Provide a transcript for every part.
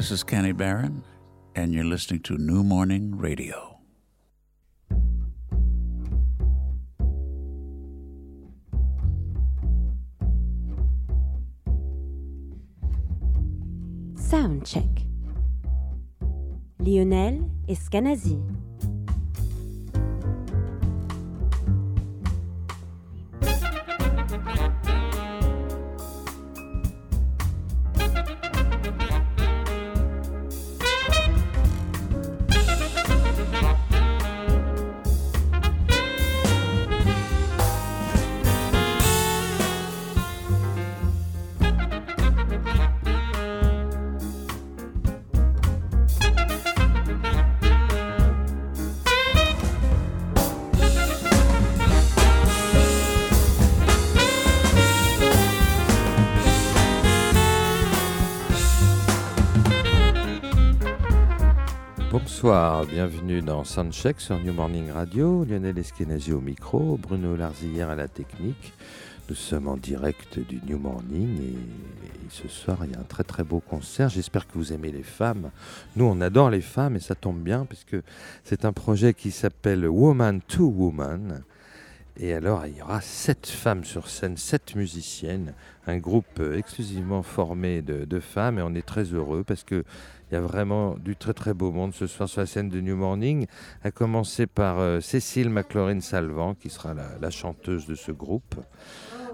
This is Kenny Barron, and you're listening to New Morning Radio. Soundcheck. Lionel Escanazi. Bienvenue dans Soundcheck sur New Morning Radio. Lionel Eskenazi au micro, Bruno Larzillière à la technique. Nous sommes en direct du New Morning et, ce soir il y a un très très beau concert. J'espère que vous aimez les femmes. Nous on adore les femmes et ça tombe bien puisque c'est un projet qui s'appelle Woman to Woman. Et alors, il y aura sept femmes sur scène, sept musiciennes, un groupe exclusivement formé de femmes, et on est très heureux parce que il y a vraiment du très très beau monde ce soir sur la scène de New Morning, à commencer par euh, Cécile McLaurin-Salvant, qui sera la, chanteuse de ce groupe,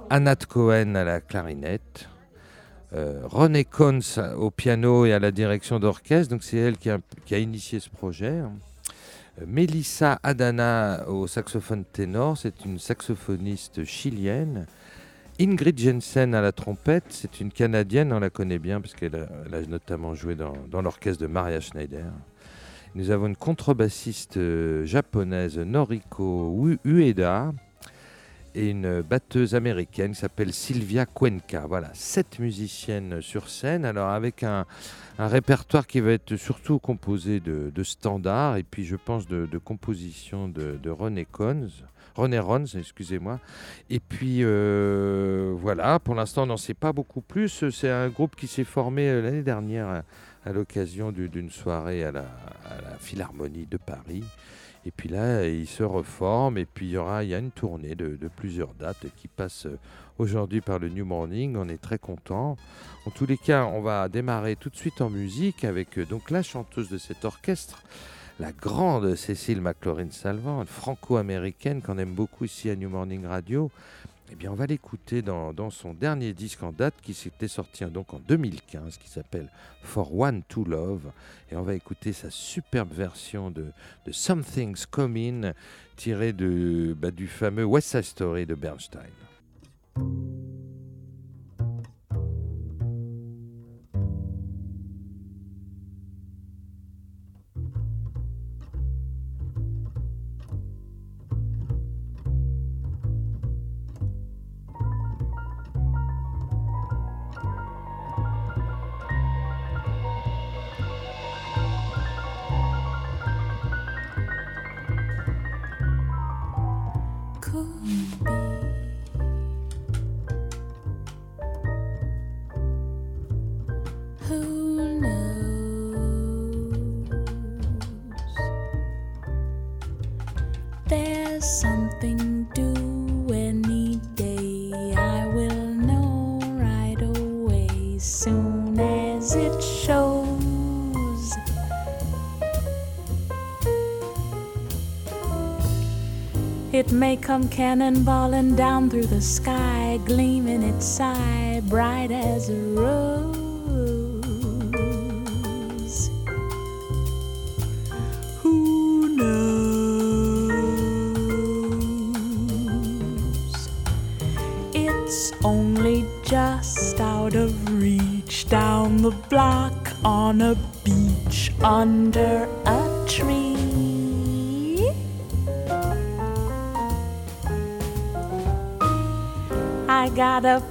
Anat Cohen à la clarinette, euh, René Kohns au piano et à la direction d'orchestre, donc c'est elle qui a, qui a, initié ce projet. Euh, Melissa Adana au saxophone ténor, c'est une saxophoniste chilienne. Ingrid Jensen à la trompette, c'est une Canadienne, on la connaît bien parce qu'elle a, notamment joué dans, l'orchestre de Maria Schneider. Nous avons une contrebassiste euh, japonaise, Noriko Ueda, et une batteuse américaine qui s'appelle Sylvia Cuenca. Voilà, sept musiciennes sur scène, alors avec un, répertoire qui va être surtout composé de, standards et puis je pense de, compositions de, de René. René Rons, excusez-moi. Et puis euh, voilà, pour l'instant on n'en sait pas beaucoup plus. C'est un groupe qui s'est formé euh, l'année dernière à, l'occasion d'une soirée à la, Philharmonie de Paris. Et puis là, il se reforme et puis il y aura a une tournée de, plusieurs dates qui passe euh, aujourd'hui par le New Morning. On est très content. En tous les cas, on va démarrer tout de suite en musique avec donc la chanteuse de cet orchestre la grande Cécile McLaurin-Salvant, franco-américaine qu'on aime beaucoup ici à New Morning Radio. Eh bien, on va l'écouter dans, son dernier disque en date qui s'était sorti donc en 2015, qui s'appelle For One to Love. Et on va écouter sa superbe version de, Something's Coming, tirée de, bah, du fameux West Side Story de Bernstein. The sky,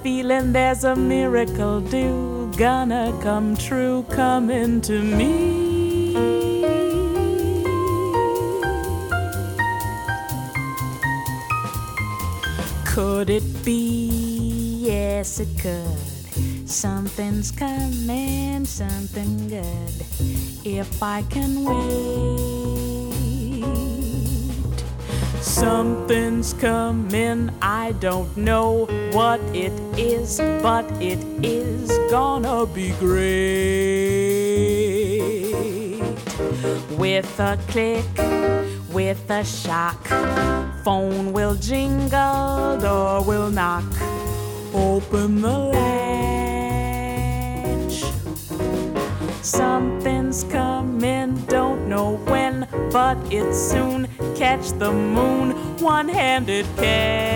feeling there's a miracle due, gonna come true, coming to me. Could it be? Yes, it could. Something's coming, something good. If I can wait. Something's coming, I don't know what it is, but it is gonna be great. With a click, with a shock, phone will jingle, door will knock. Open the latch. Something's coming, don't know when, but it's soon. Catch the moon, one handed catch.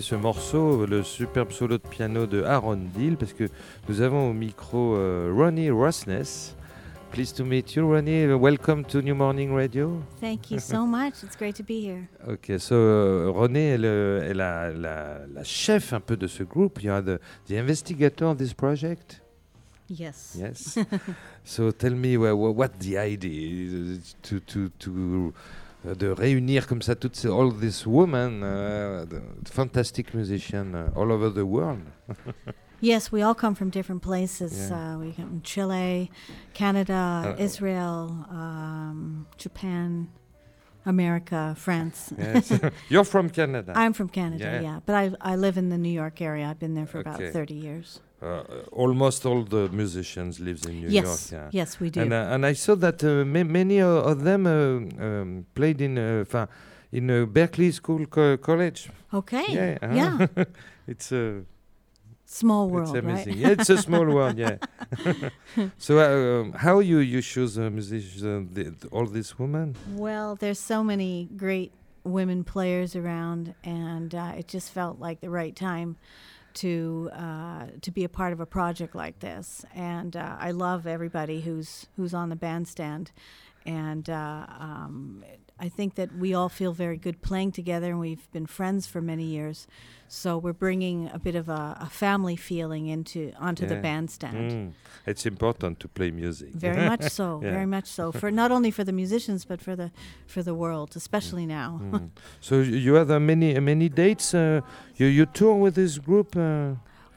Ce morceau, le superbe solo de piano de Aaron Deal, parce que nous avons au micro euh, Ronnie Rossness. Pleased to meet you, Ronnie. Welcome to New Morning Radio. Thank you so much. It's great to be here. Ok, so euh, Ronnie est, le- est la, la, la chef un peu de ce groupe. You are the, the investigator of this project. Yes. Yes. so tell me wha- wha- what the idea is to to to de réunir comme ça toutes ces, all these women, uh, the fantastic musicians uh, all over the world. Yes, we all come from different places. Yeah. Uh, we come from Chile, Canada, Israel, um, Japan, America, France. Yes. You're from Canada. I'm from Canada, Yeah. yeah. But I, I live in the New York area. I've been there for Okay. about 30 years. Uh, almost all the musicians lives in New yes, York. yes, we do. And, uh, and I saw that uh, ma- many o- of them uh, um, played in uh, in uh, Berkeley School co- College. okay. Yeah, uh-huh. yeah. it's uh, Small world, it's amazing. right? yeah, it's a small world. Yeah. so uh, um, how you you choose uh? Uh, the, th- all these women. Well, there's so many great women players around, and uh, it just felt like the right time to uh, to be a part of a project like this. And uh, I love everybody who's who's on the bandstand, and uh, um, I think that we all feel very good playing together, and we've been friends for many years. So we're bringing a bit of a, a family feeling into onto the bandstand. Mm. It's important to play music. Very much so. Yeah. Very much so. For not only for the musicians, but for the for the world, especially now. Mm. So you have uh, many uh, many dates. Uh, you you tour with this group.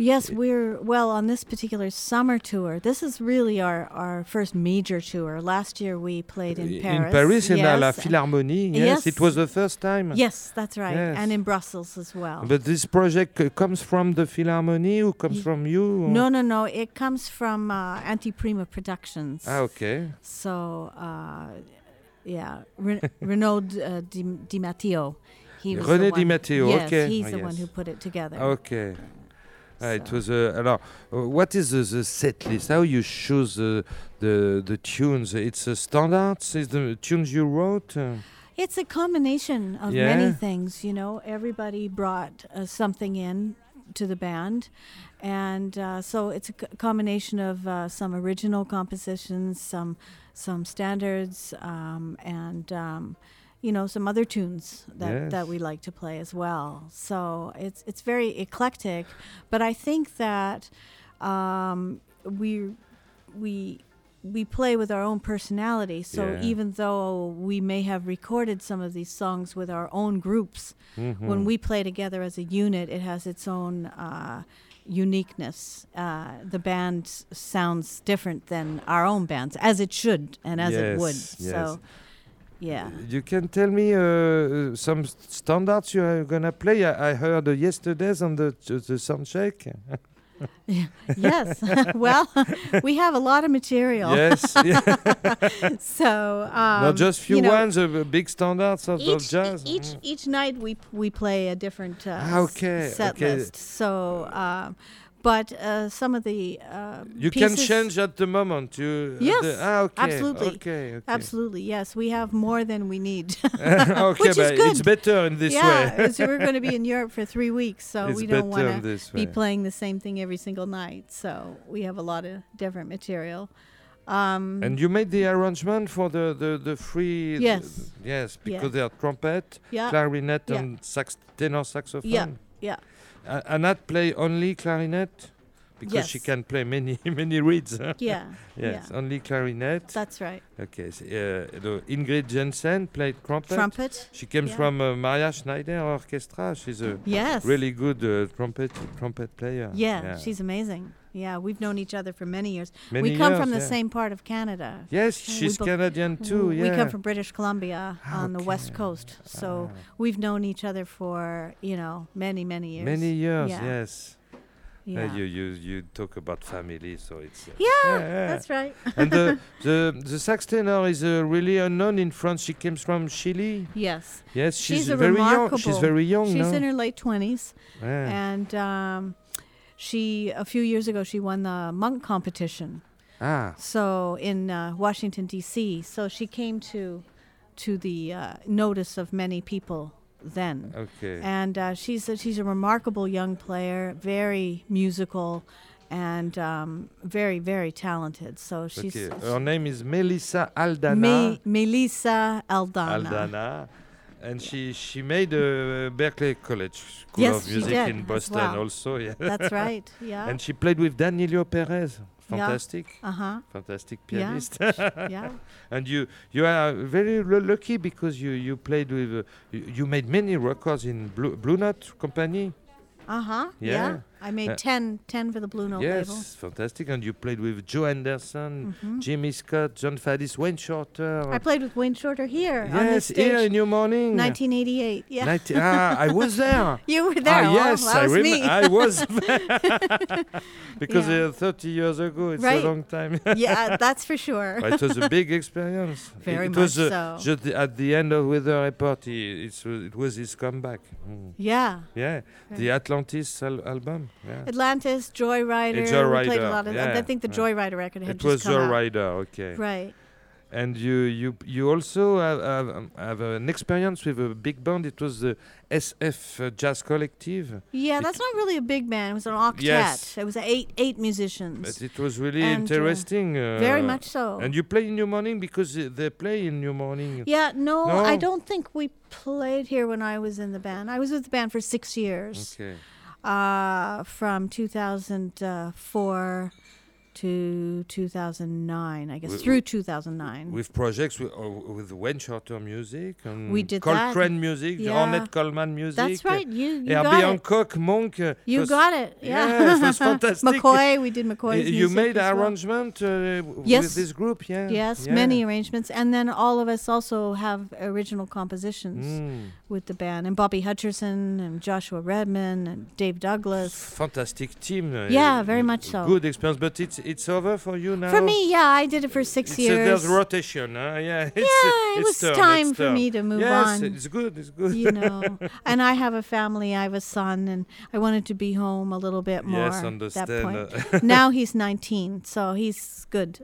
Yes, we're well on this particular summer tour. This is really our, our first major tour. Last year we played in Paris. in Paris in la, la. Philharmonie. Yes, Yes. it was the first time. Yes, that's right. Yes. And in Brussels as well. But this project uh, comes from the Philharmonie or comes Ye- from you? no, no, no. It comes from uh, Antiprima Productions. Ah, okay. So, uh, yeah, Re- Renaud uh, Di, Di Matteo. He René Di Matteo, Yes, okay. he's Ah, the one who put it together. Okay. Ah, it was uh, alors, uh, what is the, the set list? How you choose uh, the the tunes? It's a standards. Is the tunes you wrote? Uh, It's a combination of Yeah. many things, you know. Everybody brought uh, something in to the band, and uh, so it's a c- combination of uh, some original compositions, some some standards, um, and um, you know, some other tunes that, Yes. that we like to play as well. So it's it's very eclectic, but I think that um, we we we play with our own personality. So Yeah. even though we may have recorded some of these songs with our own groups, Mm-hmm. when we play together as a unit, it has its own uh, uniqueness. Uh, the band sounds different than our own bands, as it should and as it would. Yes, yes. So, yeah. You can tell me uh, some s- standards you are gonna play. I, I heard uh, yesterday's on the the sound check. yes. well, we have a lot of material. yes. So, um, not just few you know, ones of uh, big standards of, of Each, jazz. each Mm. each night we we play a different uh, Ah, okay, set okay. list. So, um, but uh, some of the uh, You can change at the moment. You uh, Yes, the- ah, okay, absolutely. Okay, okay. Absolutely, yes. We have more than we need. okay, Which is but it's better in this yeah, way. so we're going to be in Europe for three weeks, so it's we don't want to be playing the same thing every single night. So we have a lot of different material. Um, And you made the arrangement for the the, the free. Yes. yes, Yeah. because they are trumpet, yeah, clarinet, Yeah. and sax tenor saxophone. Yeah, yeah. A- Anat play only clarinet because she can play many many reeds. huh? yeah, yes, yeah. only clarinet. That's right. okay, so, uh, Ingrid Jensen played trumpet. Trumpet. She comes yeah. from uh, Maria Schneider Orchestra. She's a Yes. really good uh, trumpet trumpet player. Yeah, she's amazing. Yeah, we've known each other for many years. Many we come years, from the yeah. same part of Canada. Yes, she's both- Canadian too. Yeah. We come from British Columbia Ah, on the west coast. So Ah. we've known each other for, you know, many, many years. Many years, Yeah. yes. Uh, Yeah. you, you you talk about family, so it's uh, yeah, yeah. that's right. and the the the sax tenor is uh, really unknown in France. She comes from Chile. yes. Yes, she's, She's a very young. She's very young She's now. in her late 20s. Yeah. And um, she, a few years ago, she won the monk competition. ah, So in uh, Washington, D.C. So she came to, to the uh, notice of many people then. okay. and uh, she's a, she's a remarkable young player, very musical, and um, very very talented. So she's okay. Her name is Melissa Aldana. Me- Melissa Aldana. Aldana. And she she made uh, Berkeley College School Yes, of Music in Boston well. also. Yeah. That's right. Yeah. and she played with Danilo Perez. Yeah. Fantastic. uh huh. Fantastic pianist. Yeah. yeah. And you you are very lu- lucky because you you played with uh, you, you made many records in Blue, Blue Note Company. Uh huh. Yeah. Yeah. I made Uh, 10, 10 for the Blue Note yes, label. fantastic. And you played with Joe Anderson, Mhm. Jimmy Scott, John Faddis, Wayne Shorter. I played with Wayne Shorter here yes, here in New Morning. 1988. Yeah. 90 ah, I was there. you were there. ah, well, yes, I was. I was because Yeah. uh, 30 years ago. It's Right. a long time. yeah, that's for sure. But it was a big experience. Very it was much uh, so. just the- at the end of Weather Report. It was his comeback. Mm. Yeah. Yeah, the Atlantis al- album. Yeah. Atlantis, Joyrider. We played a lot of. I think the yeah. Joyrider record had It just was come Joe out. Rider, okay. Right. And you you you also have, have, um, have an experience with a big band. It was the SF uh, Jazz Collective, Yeah, It- that's not really a big band. It was an octet. Yes. It was eight eight musicians. but it was really And, uh, interesting. Uh, Very much so. And you play in New Morning because uh, they play in New Morning. yeah, no, No? I don't think we played here when I was in the band. I was with the band for six years, Okay. Uh, from 2004 to 2009, I guess, Wi- through 2009. With projects with, uh, with Wayne Shorter music and We did that. Coltrane music, Yeah. Ornette Coleman music. That's right. You, you got it. Hancock, Monk. uh, You got it. Yeah. Yeah, it was fantastic. McCoy, we did McCoy's you made well. arrangement uh, Yes. with this group, yeah? Yes, yeah. many arrangements, and then all of us also have original compositions Mm. With the band, and Bobby Hutcherson and Joshua Redman and Dave Douglas. Fantastic team. uh, Yeah, uh, very much so. Good experience, but it's it's over for you now. For me, yeah, I did it for six it's a, years. there's rotation, huh? Yeah, it's, yeah, it it's was turn, time for turn. me to move yes, on. it's good. It's good. you know, and I have a family. I have a son, and I wanted to be home a little bit more. yes, at that understand. point. uh, now he's 19, so he's good.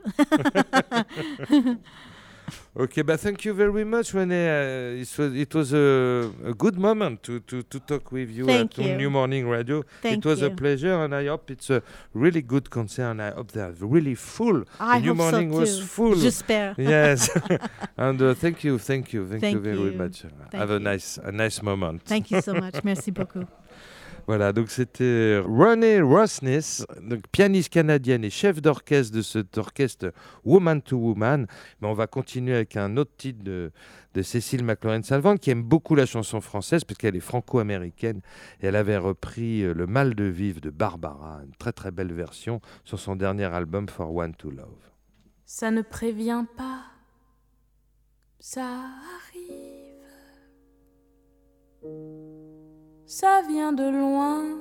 Okay, but thank you very much, Renee. Uh, it was it was a, a good moment to, to, to talk with you Thank at you. New Morning Radio. Thank it was you. a pleasure, and I hope it's a really good concert. And I hope they're really full. I New hope Morning so was full. J'espère. yes, and uh, thank you, thank you, thank, you very you. much. Thank Have a nice a nice moment. Thank you so much. Merci beaucoup. Voilà, donc c'était Ronnie Rosnes, donc pianiste canadienne et chef d'orchestre de cet orchestre Woman to Woman. Mais on va continuer avec un autre titre de, de Cécile McLaurin-Salvant qui aime beaucoup la chanson française parce qu'elle est franco-américaine et elle avait repris euh, Le mal de vivre de Barbara, une très très belle version sur son dernier album For One to Love. Ça ne prévient pas, ça arrive. Ça vient de loin,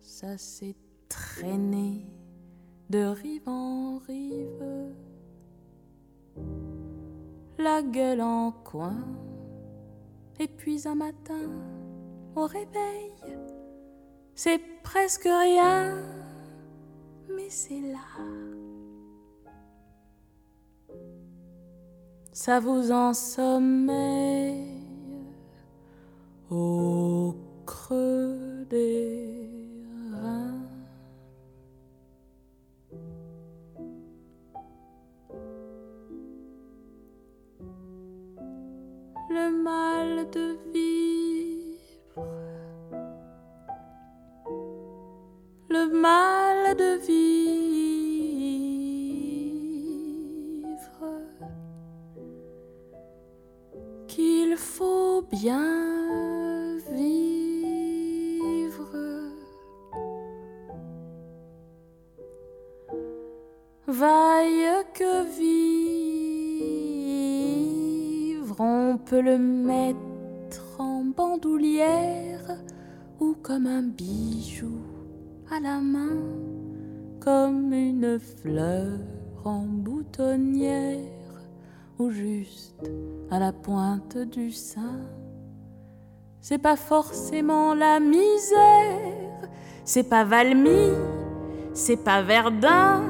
ça s'est traîné de rive en rive. La gueule en coin, et puis un matin, au réveil, c'est presque rien, mais c'est là. ça vous ensommeille au creux des reins. Le mal de vivre, le mal de vivre qu'il faut bien le mettre en bandoulière ou comme un bijou à la main, comme une fleur en boutonnière ou juste à la pointe du sein. C'est pas forcément la misère, c'est pas Valmy, c'est pas Verdun,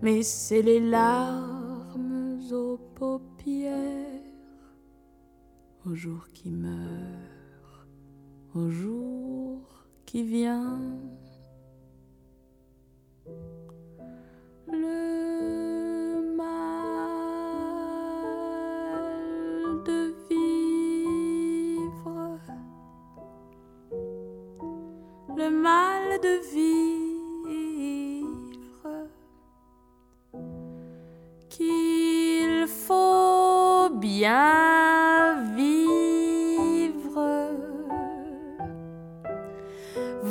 mais c'est les larmes aux au jour qui meurt, au jour qui vient. Le mal de vivre, le mal de vivre, qu'il faut bien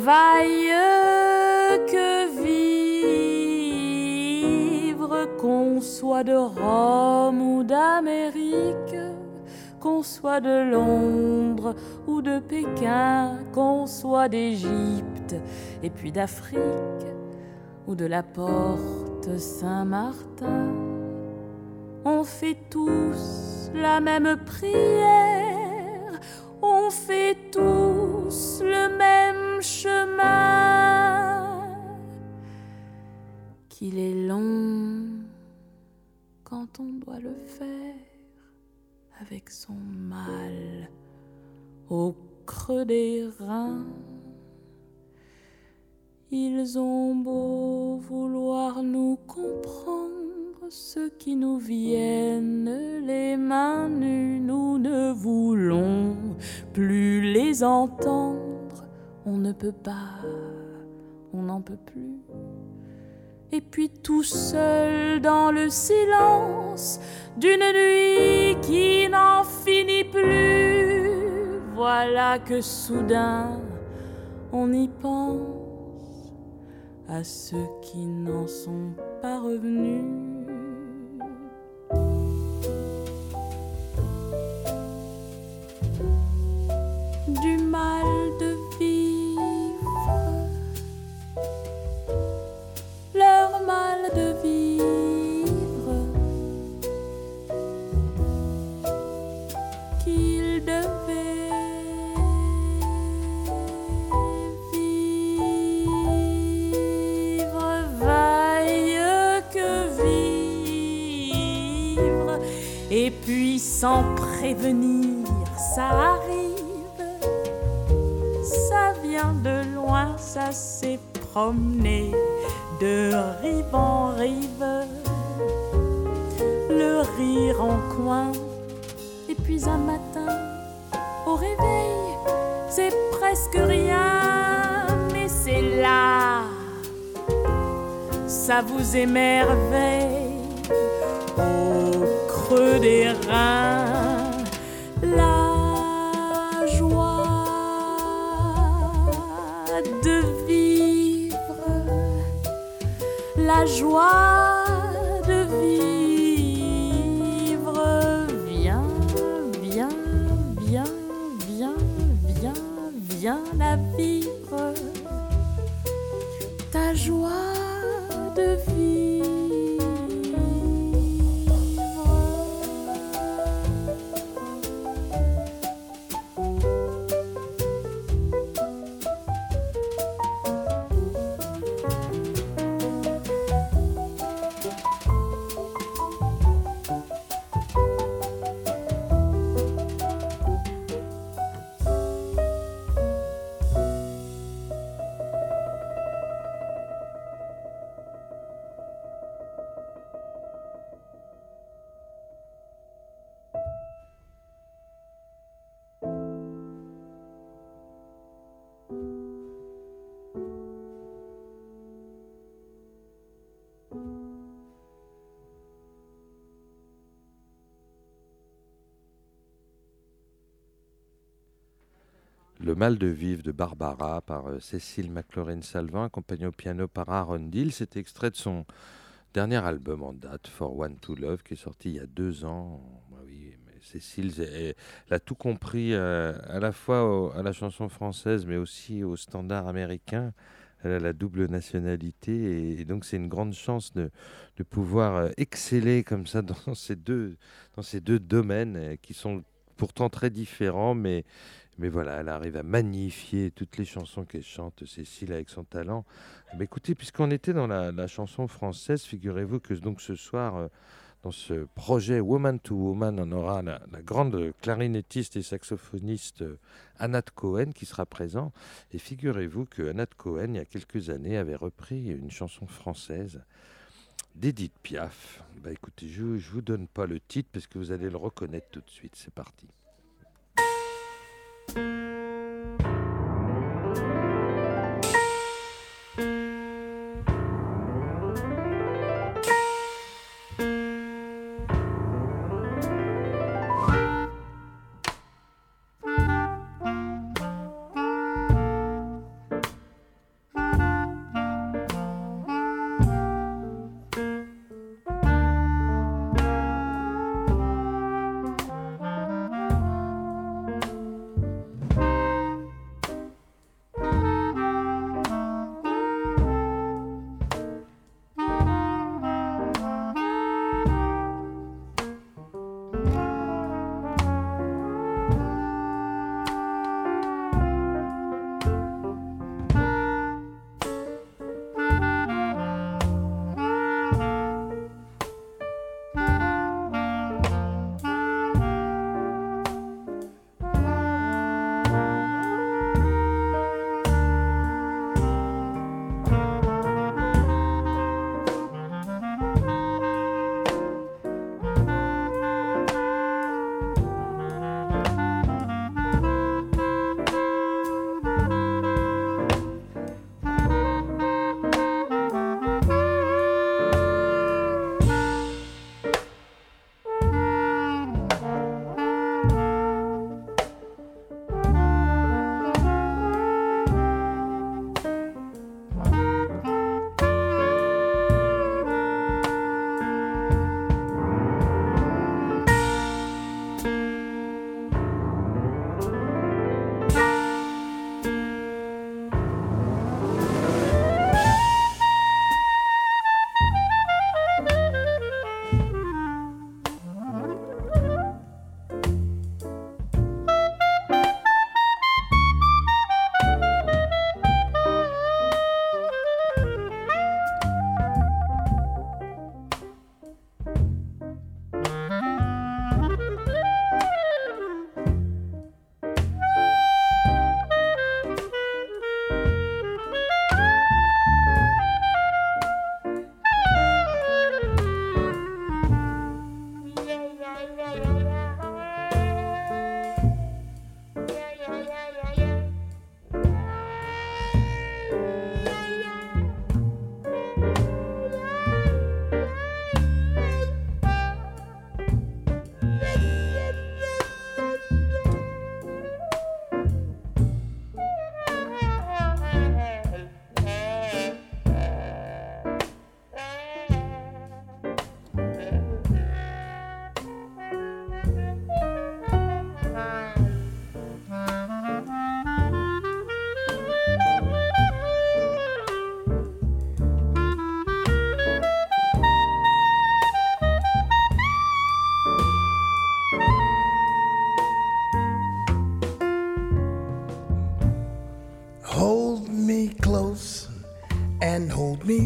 Vaille que vivre, qu'on soit de Rome ou d'Amérique, qu'on soit de Londres ou de Pékin, qu'on soit d'Égypte et puis d'Afrique ou de la porte Saint-Martin. On fait tous la même prière, on fait tous le même Qu'il est long quand on doit le faire avec son mal au creux des reins. Ils ont beau vouloir nous comprendre, ceux qui nous viennent les mains nues, nous ne voulons plus les entendre. On ne peut pas, on n'en peut plus. Et puis tout seul dans le silence d'une nuit qui n'en finit plus, voilà que soudain on y pense à ceux qui n'en sont pas revenus. Sans prévenir, ça arrive. Ça vient de loin, ça s'est promené de rive en rive. Le rire en coin, et puis un matin, au réveil, c'est presque rien, mais c'est là. Ça vous émerveille des reins. La joie de vivre, la joie Le mal de vivre de Barbara par euh, Cécile McLaurin-Salvin, accompagnée au piano par Aaron Dill. C'est extrait de son dernier album en date, For One to Love, qui est sorti il y a deux ans. Bah Cécile, elle, a tout compris euh, à la fois à la chanson française, mais aussi au standard américain. Elle a la double nationalité et, donc c'est une grande chance de, pouvoir euh, exceller comme ça dans ces deux, dans ces deux domaines qui sont pourtant très différents, mais mais voilà, elle arrive à magnifier toutes les chansons qu'elle chante, Cécile, avec son talent. Mais écoutez, puisqu'on était dans la, chanson française, figurez-vous que donc ce soir, euh, dans ce projet Woman to Woman, on aura la, grande clarinettiste et saxophoniste euh, Anat Cohen qui sera présent. Et figurez-vous que Anat Cohen, il y a quelques années, avait repris une chanson française d'Edith Piaf. Bah écoutez, je ne vous donne pas le titre parce que vous allez le reconnaître tout de suite. C'est parti. Thank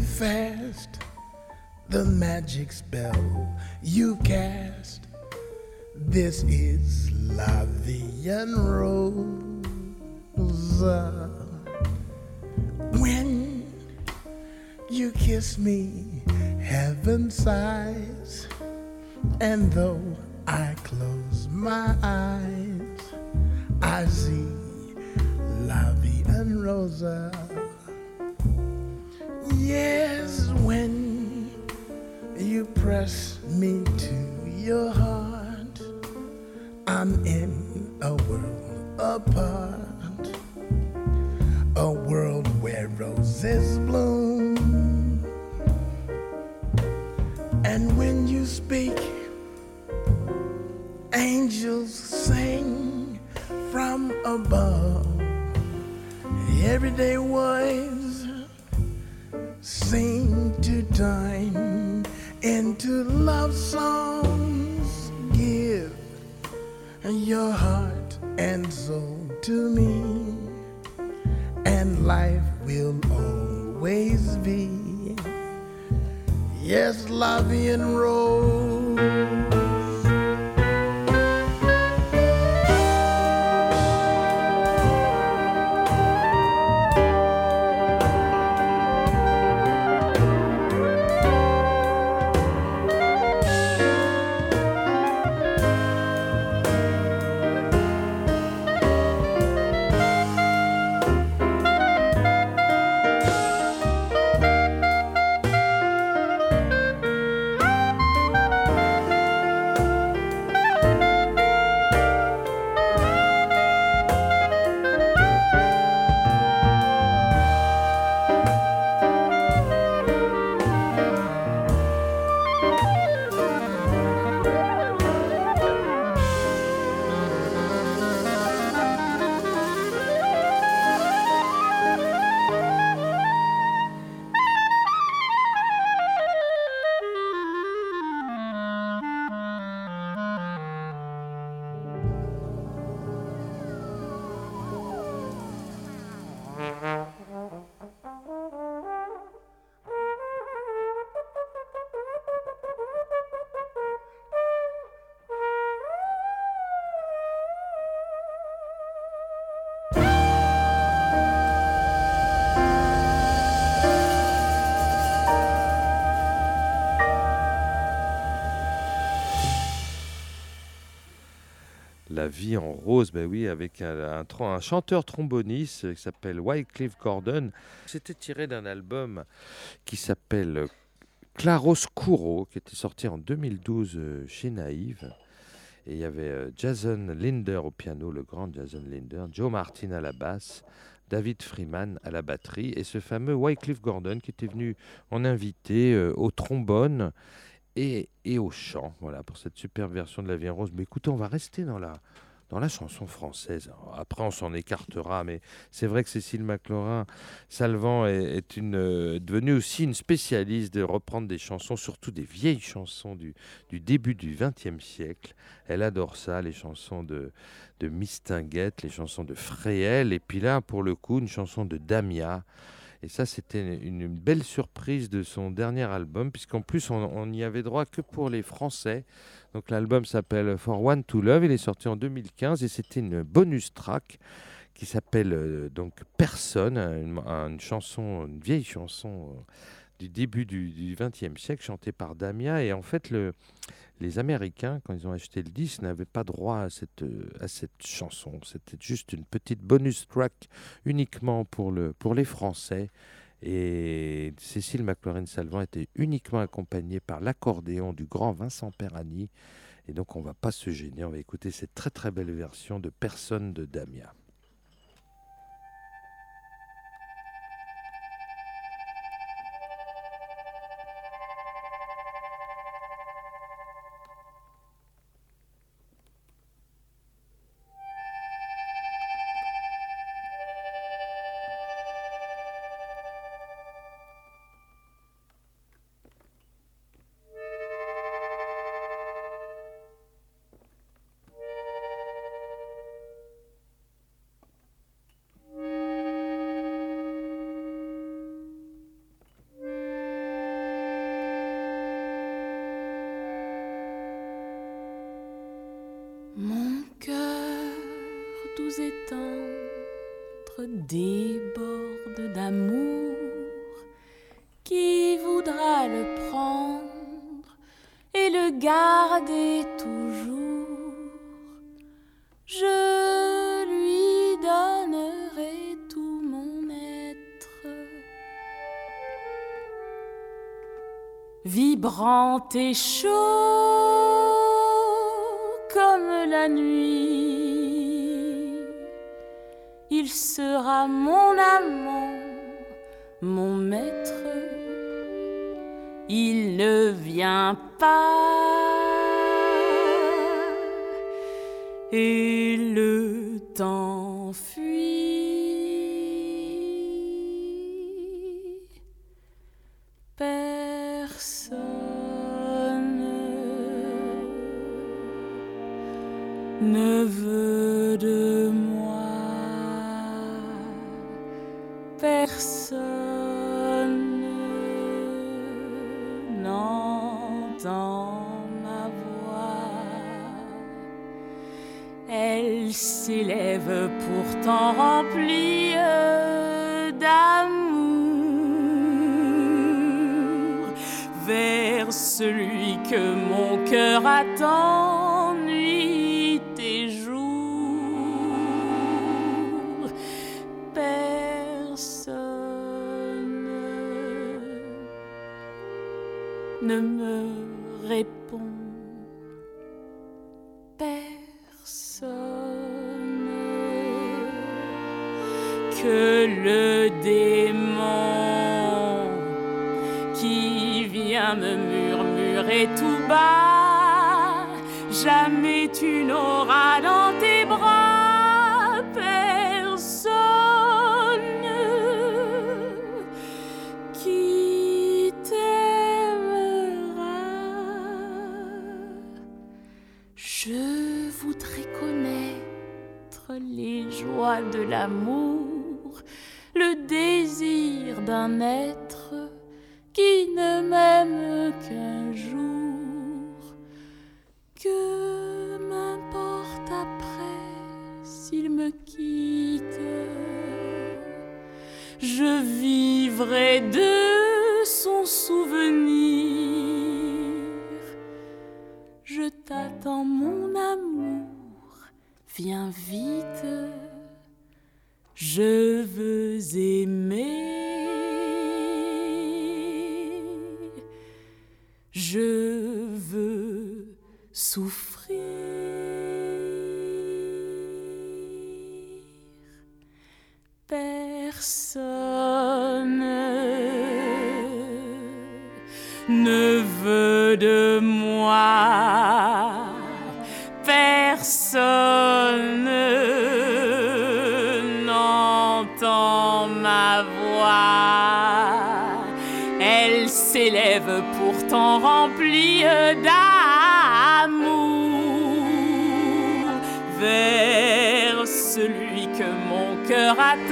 fast the magic spell you cast. This is And when you speak, angels sing from above. Everyday words seem to dine into love songs. Give your heart and soul to me, and life will always be. Yes, love and en rose, ben oui, avec un, chanteur tromboniste qui s'appelle Wycliffe Gordon. C'était tiré d'un album qui s'appelle euh, Claroscuro, qui était sorti en 2012 euh, chez Naïve. Et il y avait euh, Jason Linder au piano, le grand Jason Linder, Joe Martin à la basse, David Freeman à la batterie, et ce fameux Wycliffe Gordon qui était venu en invité euh, au trombone et, et au chant, voilà, pour cette superbe version de La Vie en Rose. Mais écoutez, on va rester dans la, dans la chanson française. Après, on s'en écartera, mais c'est vrai que Cécile McLaurin Salvant est, euh, devenue aussi une spécialiste de reprendre des chansons, surtout des vieilles chansons du, début du XXe siècle. Elle adore ça, les chansons de, de Mistinguett, les chansons de Fréhel, et puis là, pour le coup, une chanson de Damia. Et ça, c'était une, belle surprise de son dernier album, puisqu'en plus, on n'y avait droit que pour les Français. Donc l'album s'appelle For One to Love, il est sorti en 2015, et c'était une bonus track qui s'appelle euh, donc Personne, une, une chanson, une vieille chanson euh, du début du XXe siècle, chantée par Damia. Et en fait, le, les Américains, quand ils ont acheté le disque, n'avaient pas droit à cette, euh, chanson. C'était juste une petite bonus track uniquement pour, le, pour les Français. Et Cécile McLaurin-Salvant était uniquement accompagnée par l'accordéon du grand Vincent Perani. Et donc, on va pas se gêner, on va écouter cette très très belle version de Personne de Damia. Et chaud qui ne m'aime qu'un jour. Que m'importe après s'il me quitte? Je vivrai de son souvenir. Je t'attends, mon amour, viens vite. Je veux aimer. Je veux souffrir. Personne ne veut de moi. Mon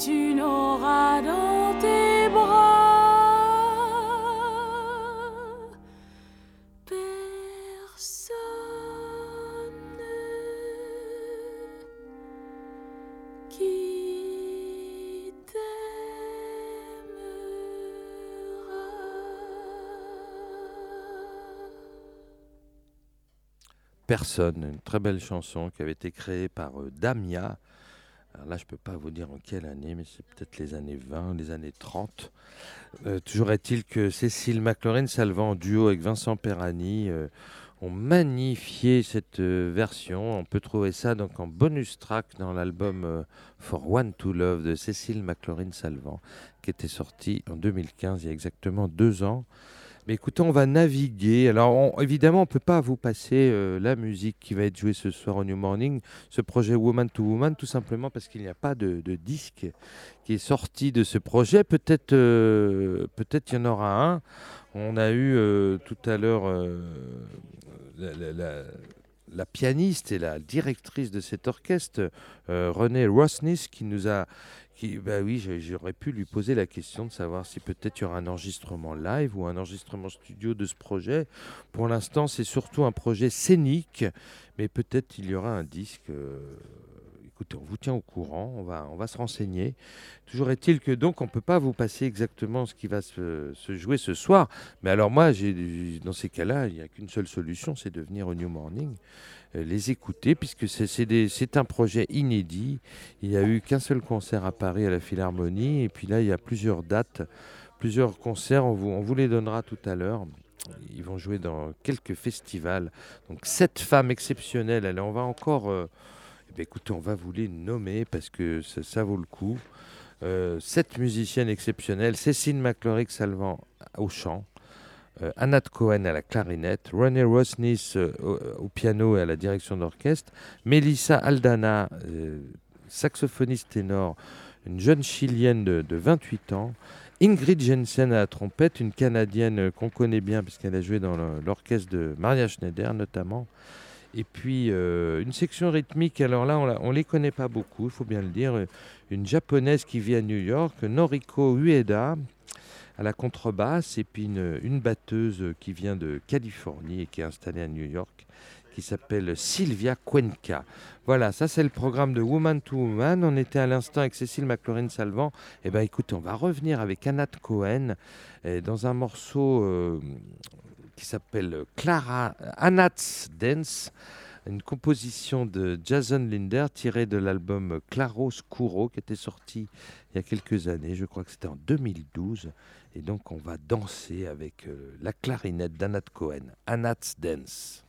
tu n'auras dans tes bras personne qui. Personne, une très belle chanson qui avait été créée par euh, Damia. Alors là, je ne peux pas vous dire en quelle année, mais c'est peut-être les années 20, les années 30. Euh, toujours est-il que Cécile McLaurin-Salvant, en duo avec Vincent Perani, euh, ont magnifié cette euh, version. On peut trouver ça donc en bonus track dans l'album euh, For One to Love de Cécile McLaurin-Salvant, qui était sorti en 2015, il y a exactement deux ans. Mais écoutez, on va naviguer. Alors, évidemment, on ne peut pas vous passer euh, la musique qui va être jouée ce soir au New Morning, ce projet Woman to Woman, tout simplement parce qu'il n'y a pas de, disque qui est sorti de ce projet. Peut-être euh, peut-être il y en aura un. On a eu euh, tout à l'heure la pianiste et la directrice de cet orchestre, euh, Renée Rosnis, qui nous a qui, bah oui, j'aurais pu lui poser la question de savoir si peut-être il y aura un enregistrement live ou un enregistrement studio de ce projet. Pour l'instant, c'est surtout un projet scénique, mais peut-être il y aura un disque. euh, écoutez, on vous tient au courant, on va, on va se renseigner. Toujours est-il que donc on ne peut pas vous passer exactement ce qui va se, jouer ce soir. Mais alors moi, dans ces cas-là, il n'y a qu'une seule solution, c'est de venir au New Morning, les écouter, puisque c'est, un projet inédit. Il n'y a eu qu'un seul concert à Paris à la Philharmonie, et puis là, il y a plusieurs dates, plusieurs concerts, on vous, les donnera tout à l'heure. Ils vont jouer dans quelques festivals. Donc, sept femmes exceptionnelles. Allez, on va encore... euh, eh bien, écoutez, on va vous les nommer parce que ça, vaut le coup. Euh, sept musiciennes exceptionnelles. Cécile McCloric-Salvant au chant. Euh, Anat Cohen à la clarinette, Ronnie Rosnis euh, au, au piano et à la direction d'orchestre, Melissa Aldana, euh, saxophoniste ténor, une jeune chilienne de, de 28 ans, Ingrid Jensen à la trompette, une canadienne euh, qu'on connaît bien puisqu'elle a joué dans l'orchestre de Maria Schneider notamment. Et puis euh, une section rythmique, alors là on ne les connaît pas beaucoup, il faut bien le dire, euh, une japonaise qui vit à New York, Noriko Ueda à la contrebasse, et puis une, batteuse qui vient de Californie et qui est installée à New York, qui s'appelle Sylvia Cuenca. Voilà, ça c'est le programme de Woman to Woman. On était à l'instant avec Cécile McLaurin-Salvant. Eh bien écoutez, on va revenir avec Anat Cohen euh, dans un morceau euh, qui s'appelle Clara Anat's Dance, une composition de Jason Linder tirée de l'album Claro Scuro qui était sorti il y a quelques années, je crois que c'était en 2012. Et donc on va danser avec euh, la clarinette d'Anat Cohen, Anat's Dance.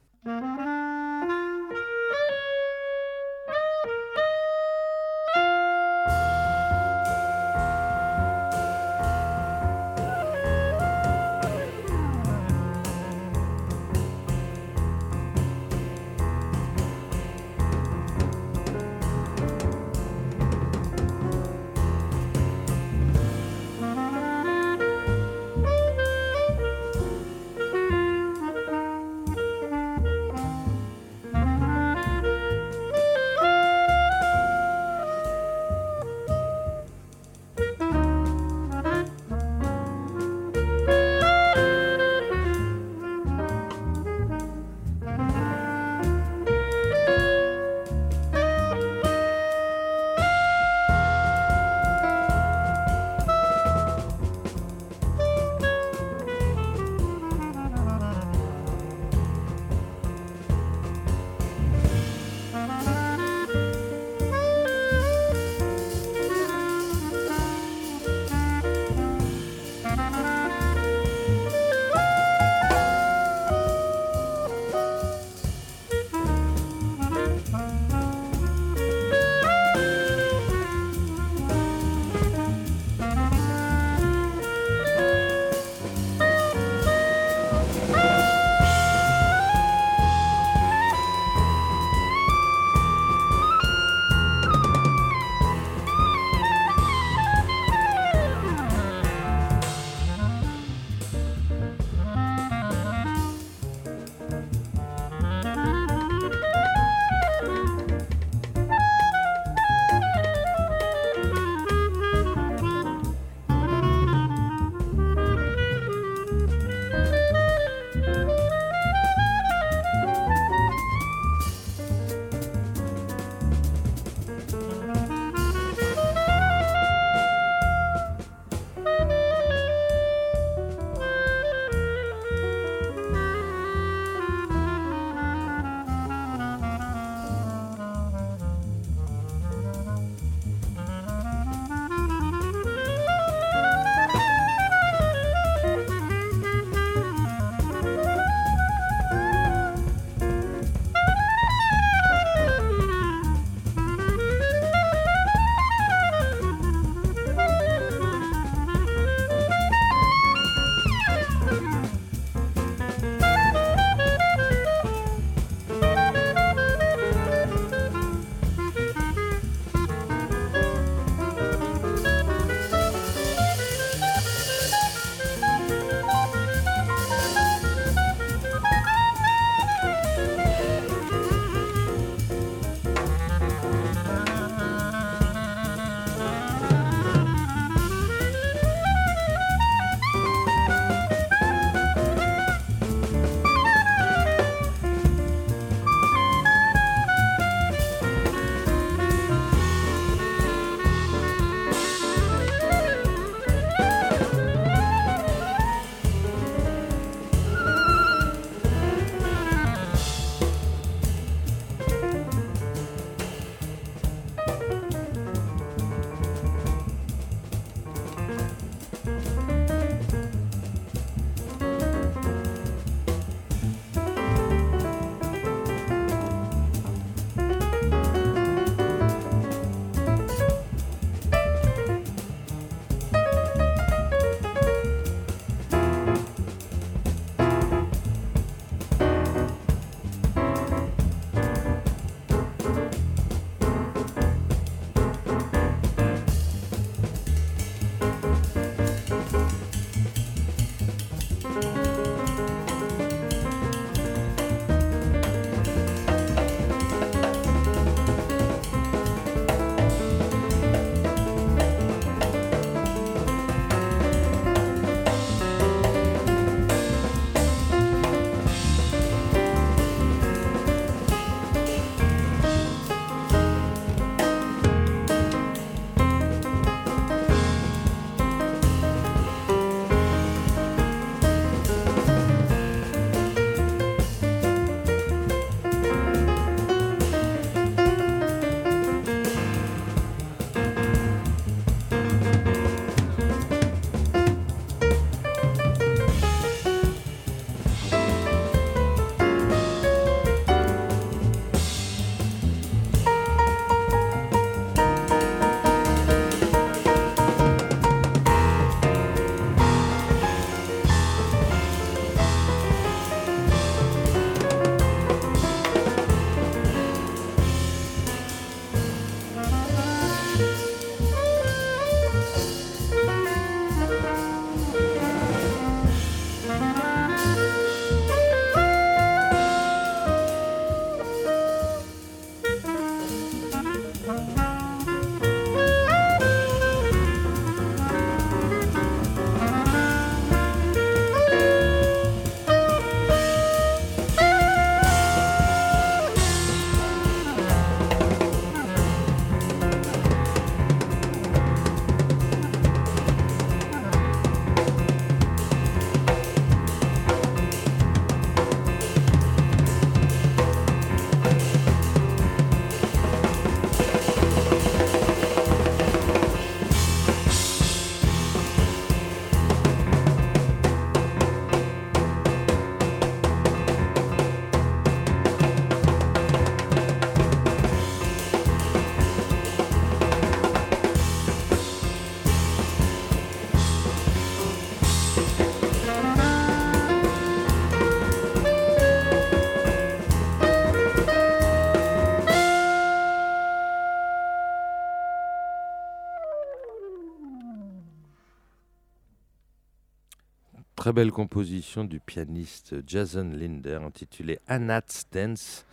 Très belle composition du pianiste Jason Linder intitulée Anat's Dance,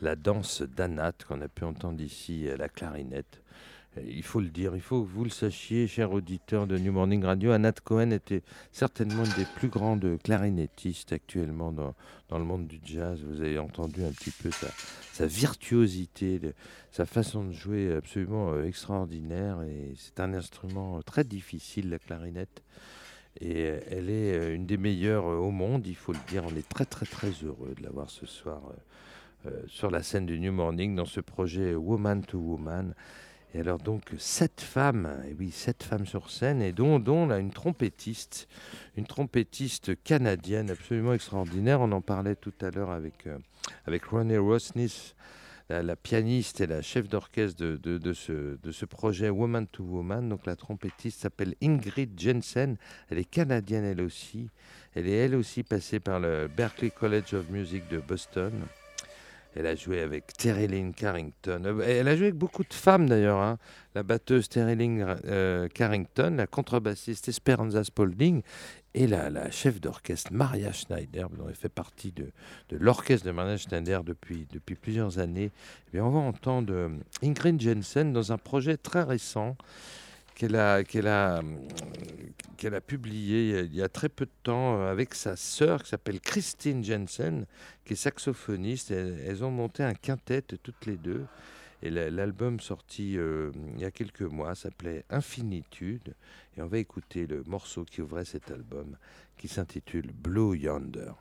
la danse d'Anat qu'on a pu entendre ici à la clarinette. Il faut le dire, il faut que vous le sachiez, cher auditeur de New Morning Radio, Anat Cohen était certainement une des plus grandes clarinettistes actuellement dans, dans le monde du jazz. Vous avez entendu un petit peu sa, sa virtuosité, sa façon de jouer absolument euh, extraordinaire. Et c'est un instrument très difficile, la clarinette. Et euh, elle est euh, une des meilleures au monde, il faut le dire. On est très très très heureux de l'avoir ce soir sur la scène du New Morning dans ce projet Woman to Woman. Et alors donc sept femmes, et oui sept femmes sur scène, et dont, dont là, une trompettiste, une trompettiste canadienne absolument extraordinaire. On en parlait tout à l'heure avec, euh, avec Ronnie Rosnis, la, pianiste et la chef d'orchestre de, de, ce, de ce projet Woman to Woman. Donc la trompettiste s'appelle Ingrid Jensen, elle est canadienne elle aussi. Elle est elle aussi passée par le Berklee College of Music de Boston. Elle a joué avec Terry Lynn Carrington. Euh, elle a joué avec beaucoup de femmes d'ailleurs. Hein. La batteuse Terry Lynn euh, Carrington, la contrebassiste Esperanza Spalding et la, chef d'orchestre Maria Schneider, dont elle fait partie de, l'orchestre de Maria Schneider depuis, depuis plusieurs années. Eh on va entendre euh, Ingrid Jensen dans un projet très récent qu'elle a, qu'elle a, qu'elle a publié il y a très peu de temps euh, avec sa sœur qui s'appelle Christine Jensen, qui est saxophoniste. Elles, ont monté un quintet toutes les deux. Et l'album sorti euh, il y a quelques mois s'appelait Infinitude. Et on va écouter le morceau qui ouvrait cet album qui s'intitule Blue Yonder.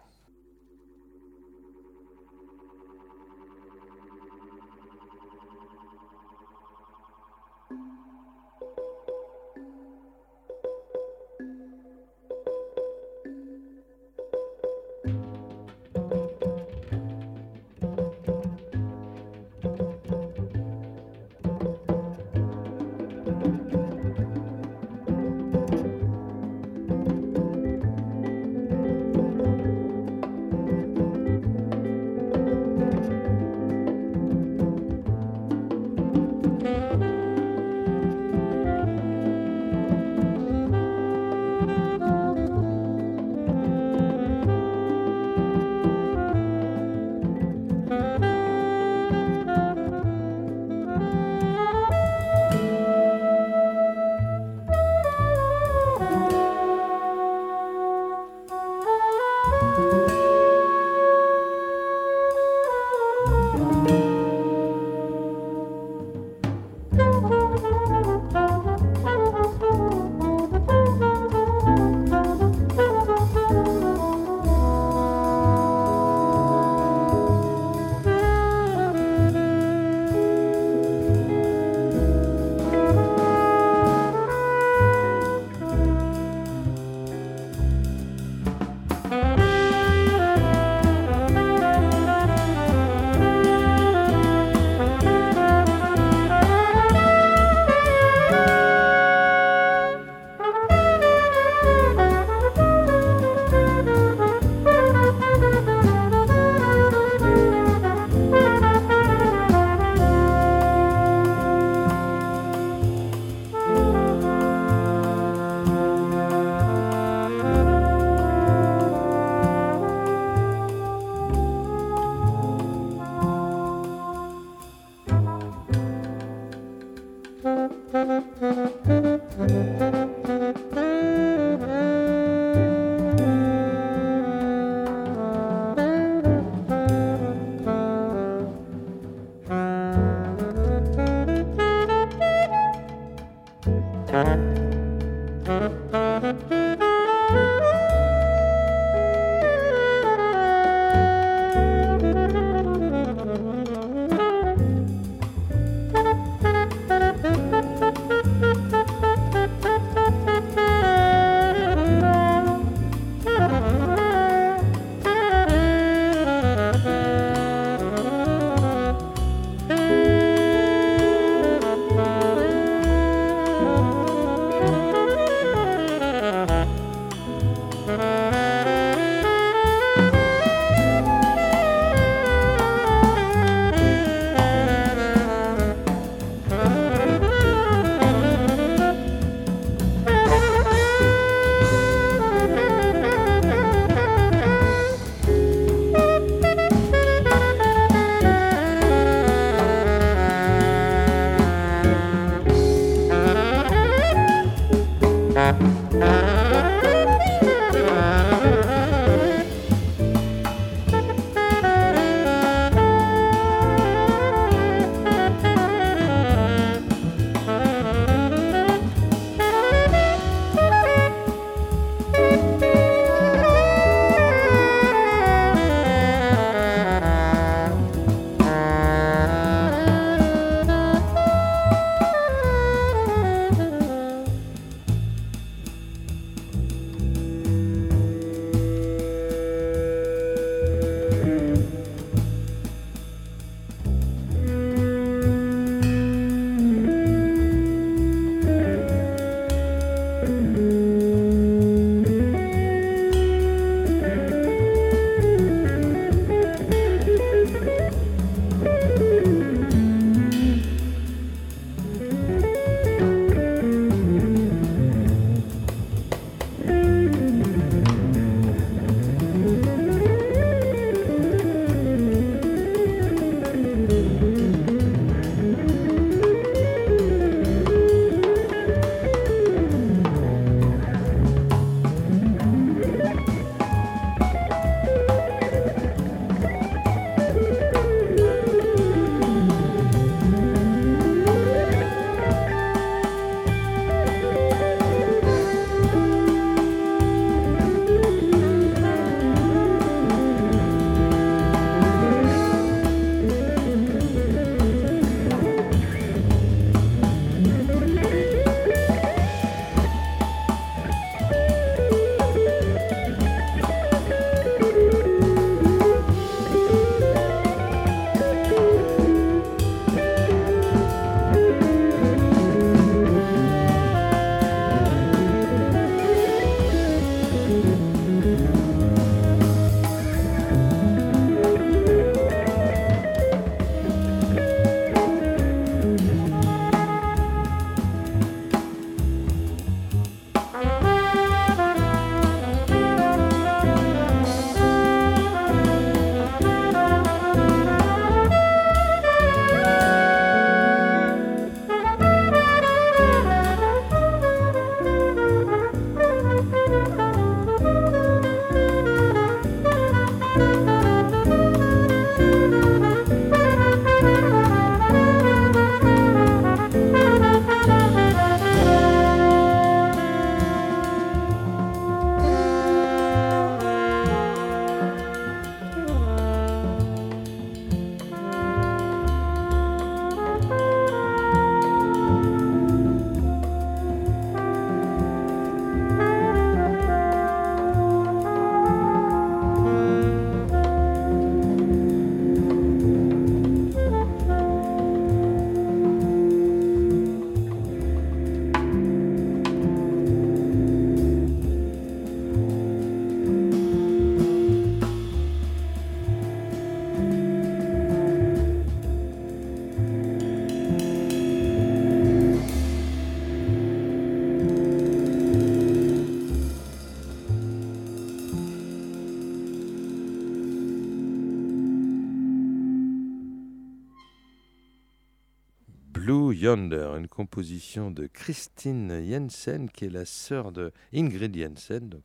Yonder, une composition de Christine Jensen, qui est la sœur de Ingrid Jensen. Donc,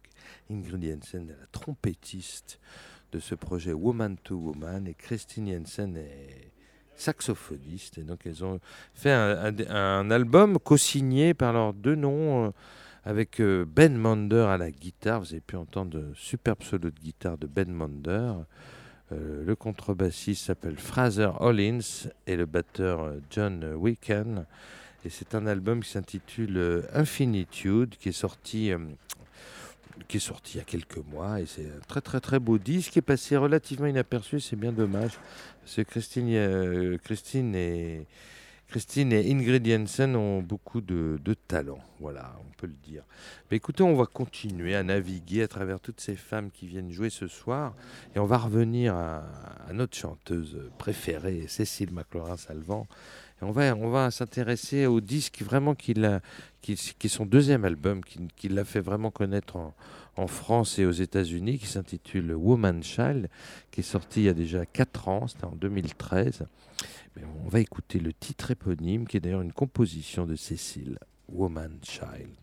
Ingrid Jensen est la trompettiste de ce projet Woman to Woman et Christine Jensen est saxophoniste. Et donc, elles ont fait un, album co-signé par leurs deux noms. Euh, avec euh, Ben Monder à la guitare. Vous avez pu entendre de superbe solo de guitare de Ben Monder. Euh, le contrebassiste s'appelle Fraser Hollins et le batteur euh, John Wicken. Et c'est un album qui s'intitule Infinitude, qui est sorti qui est sorti il y a quelques mois et c'est un très très très beau disque qui est passé relativement inaperçu, c'est bien dommage. Parce que Christine, Christine est, Christine et Ingrid Jensen ont beaucoup de, talent, voilà, on peut le dire. Mais écoutez, on va continuer à naviguer à travers toutes ces femmes qui viennent jouer ce soir, et on va revenir à, notre chanteuse préférée, Cécile McLaurin-Salvant. Et on va, on va s'intéresser au disque vraiment qui, qui, qui est son deuxième album, qui, l'a fait vraiment connaître en, en France et aux États-Unis, qui s'intitule Woman Child, qui est sorti il y a déjà 4 ans, c'était en 2013 on va écouter le titre éponyme, qui est d'ailleurs une composition de Cécile, Woman Child.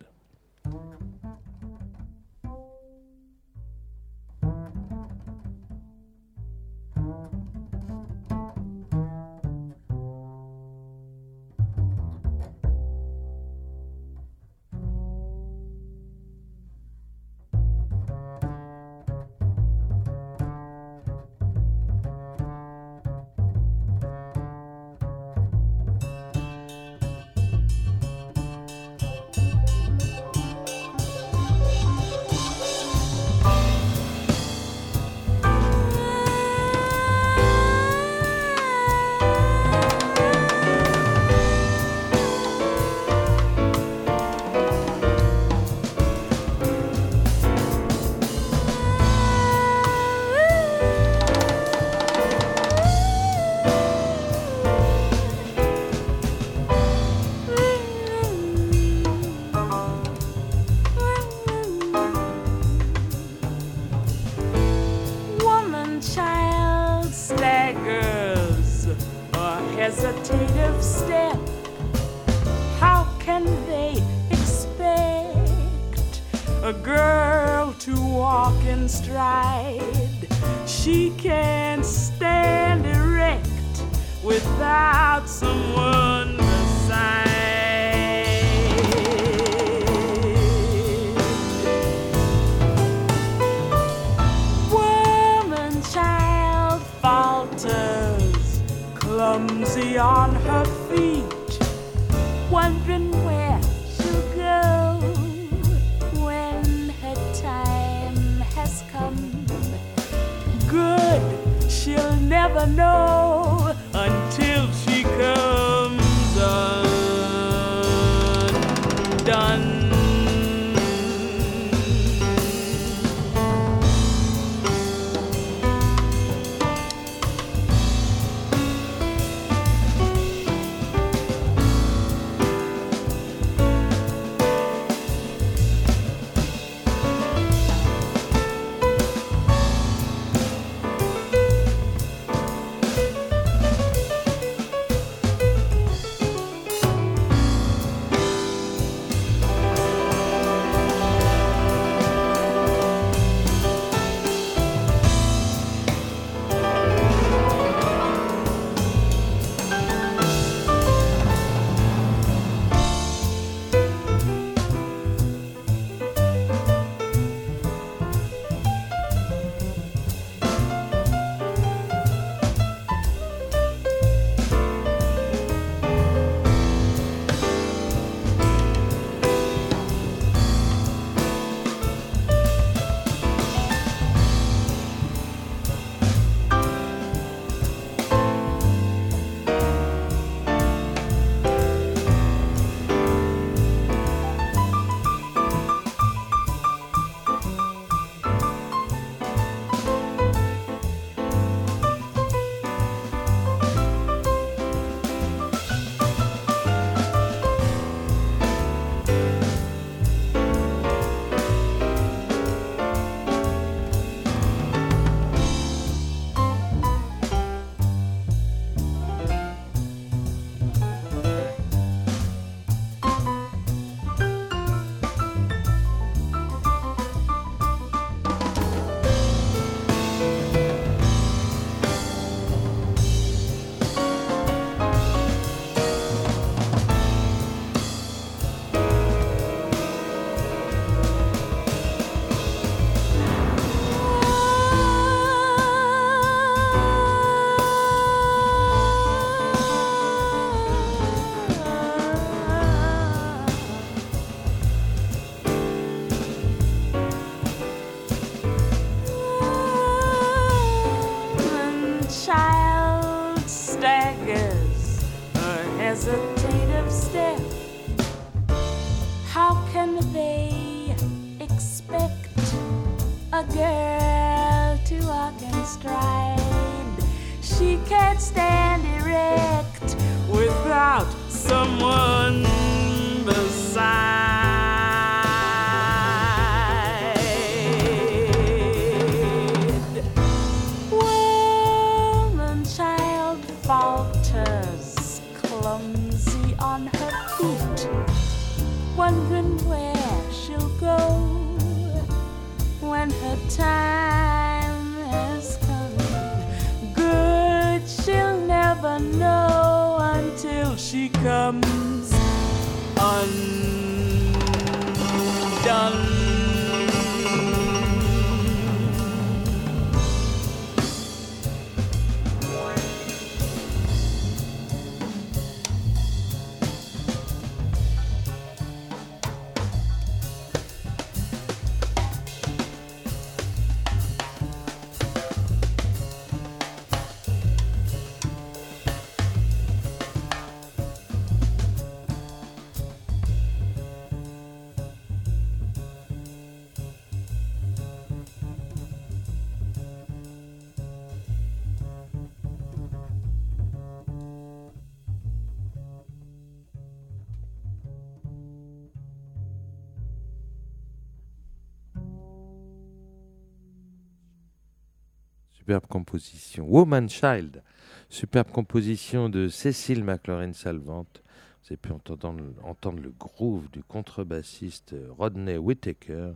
Superbe composition. Woman Child. Superbe composition de Cécile McLaurin Salvante. Vous avez pu entendre, entendre le groove du contrebassiste Rodney Whittaker.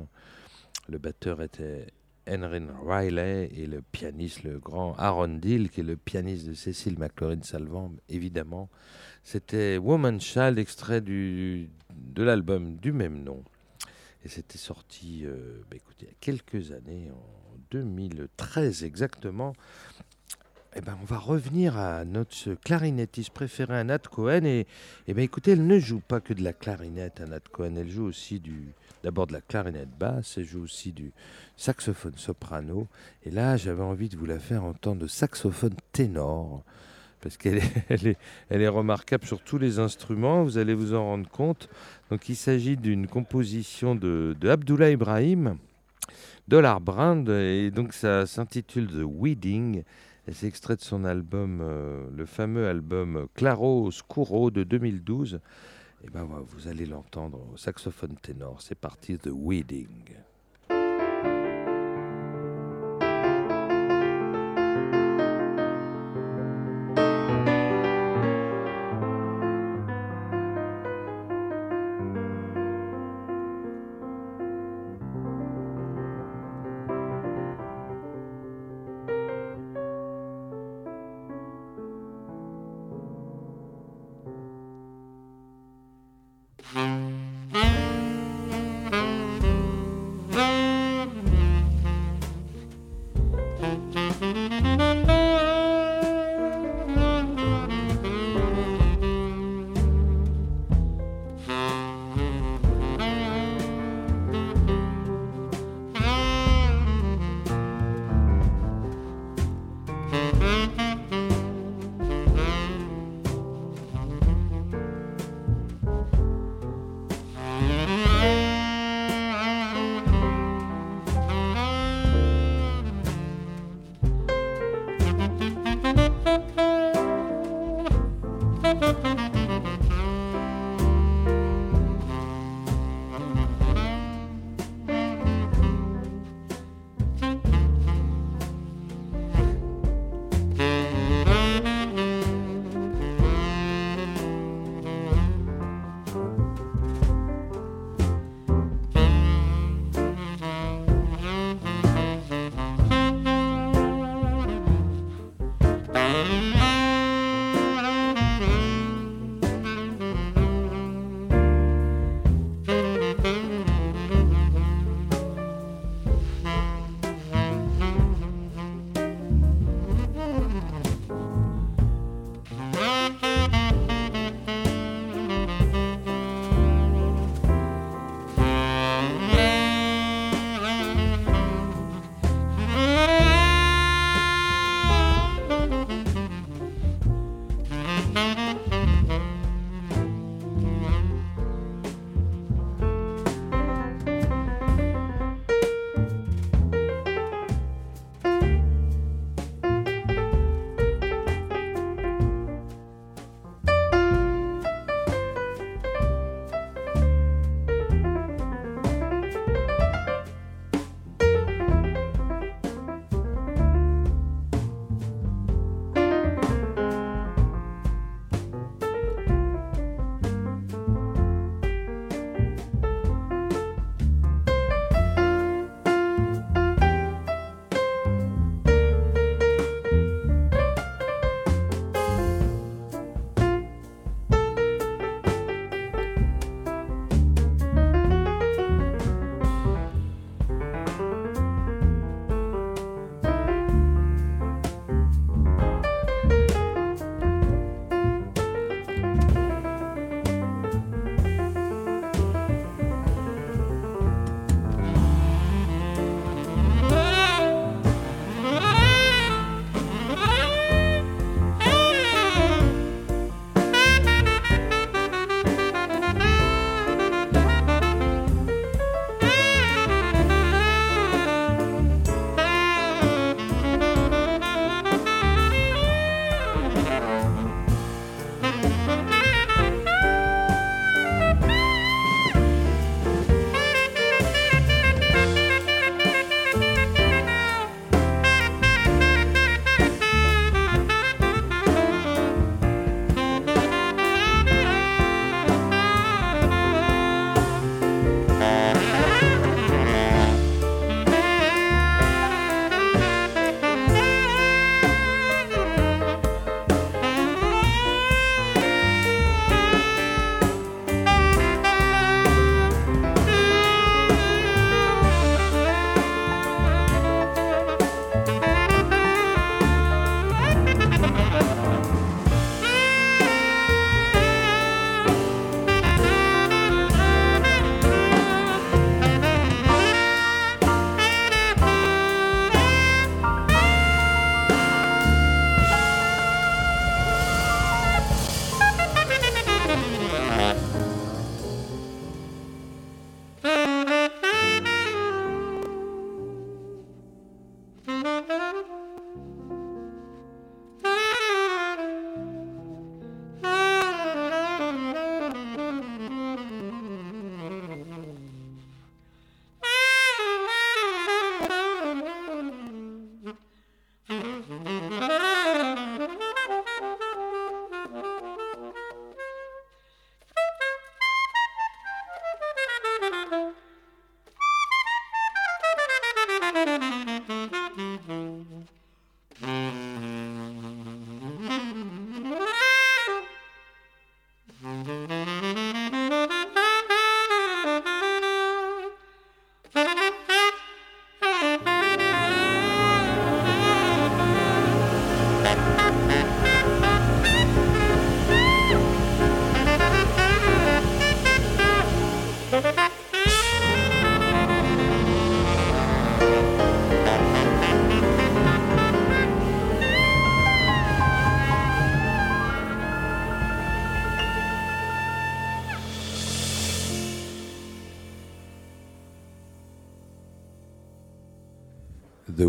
Le batteur était Henry Riley et le pianiste, le grand Aaron Deal, qui est le pianiste de Cécile McLaurin Salvant, évidemment. C'était Woman Child, extrait du, de l'album du même nom. Et c'était sorti, euh, bah, écoutez, il y a quelques années, en 2013 exactement. Eh ben, on va revenir à notre clarinettiste préféré, Nat Cohen. Et, eh ben, écoutez, elle ne joue pas que de la clarinette, Nat Cohen. Elle joue aussi du, d'abord de la clarinette basse, elle joue aussi du saxophone soprano. Et là, j'avais envie de vous la faire entendre de saxophone ténor. Parce qu'elle est, elle est, elle est remarquable sur tous les instruments, vous allez vous en rendre compte. Donc il s'agit d'une composition de, de Abdullah Ibrahim, Dollar Brand, et donc ça s'intitule The Weeding. Et c'est extrait de son album, euh, le fameux album Claro Oscuro de 2012. Et ben vous allez l'entendre au saxophone ténor. C'est parti, The Weeding.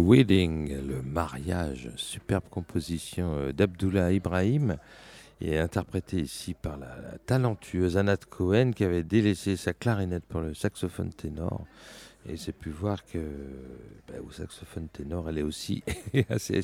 Wedding, le mariage, superbe composition euh, d'Abdullah Ibrahim, et interprétée ici par la, talentueuse Anat Cohen qui avait délaissé sa clarinette pour le saxophone ténor. Et j'ai pu voir que au saxophone ténor, elle est aussi assez,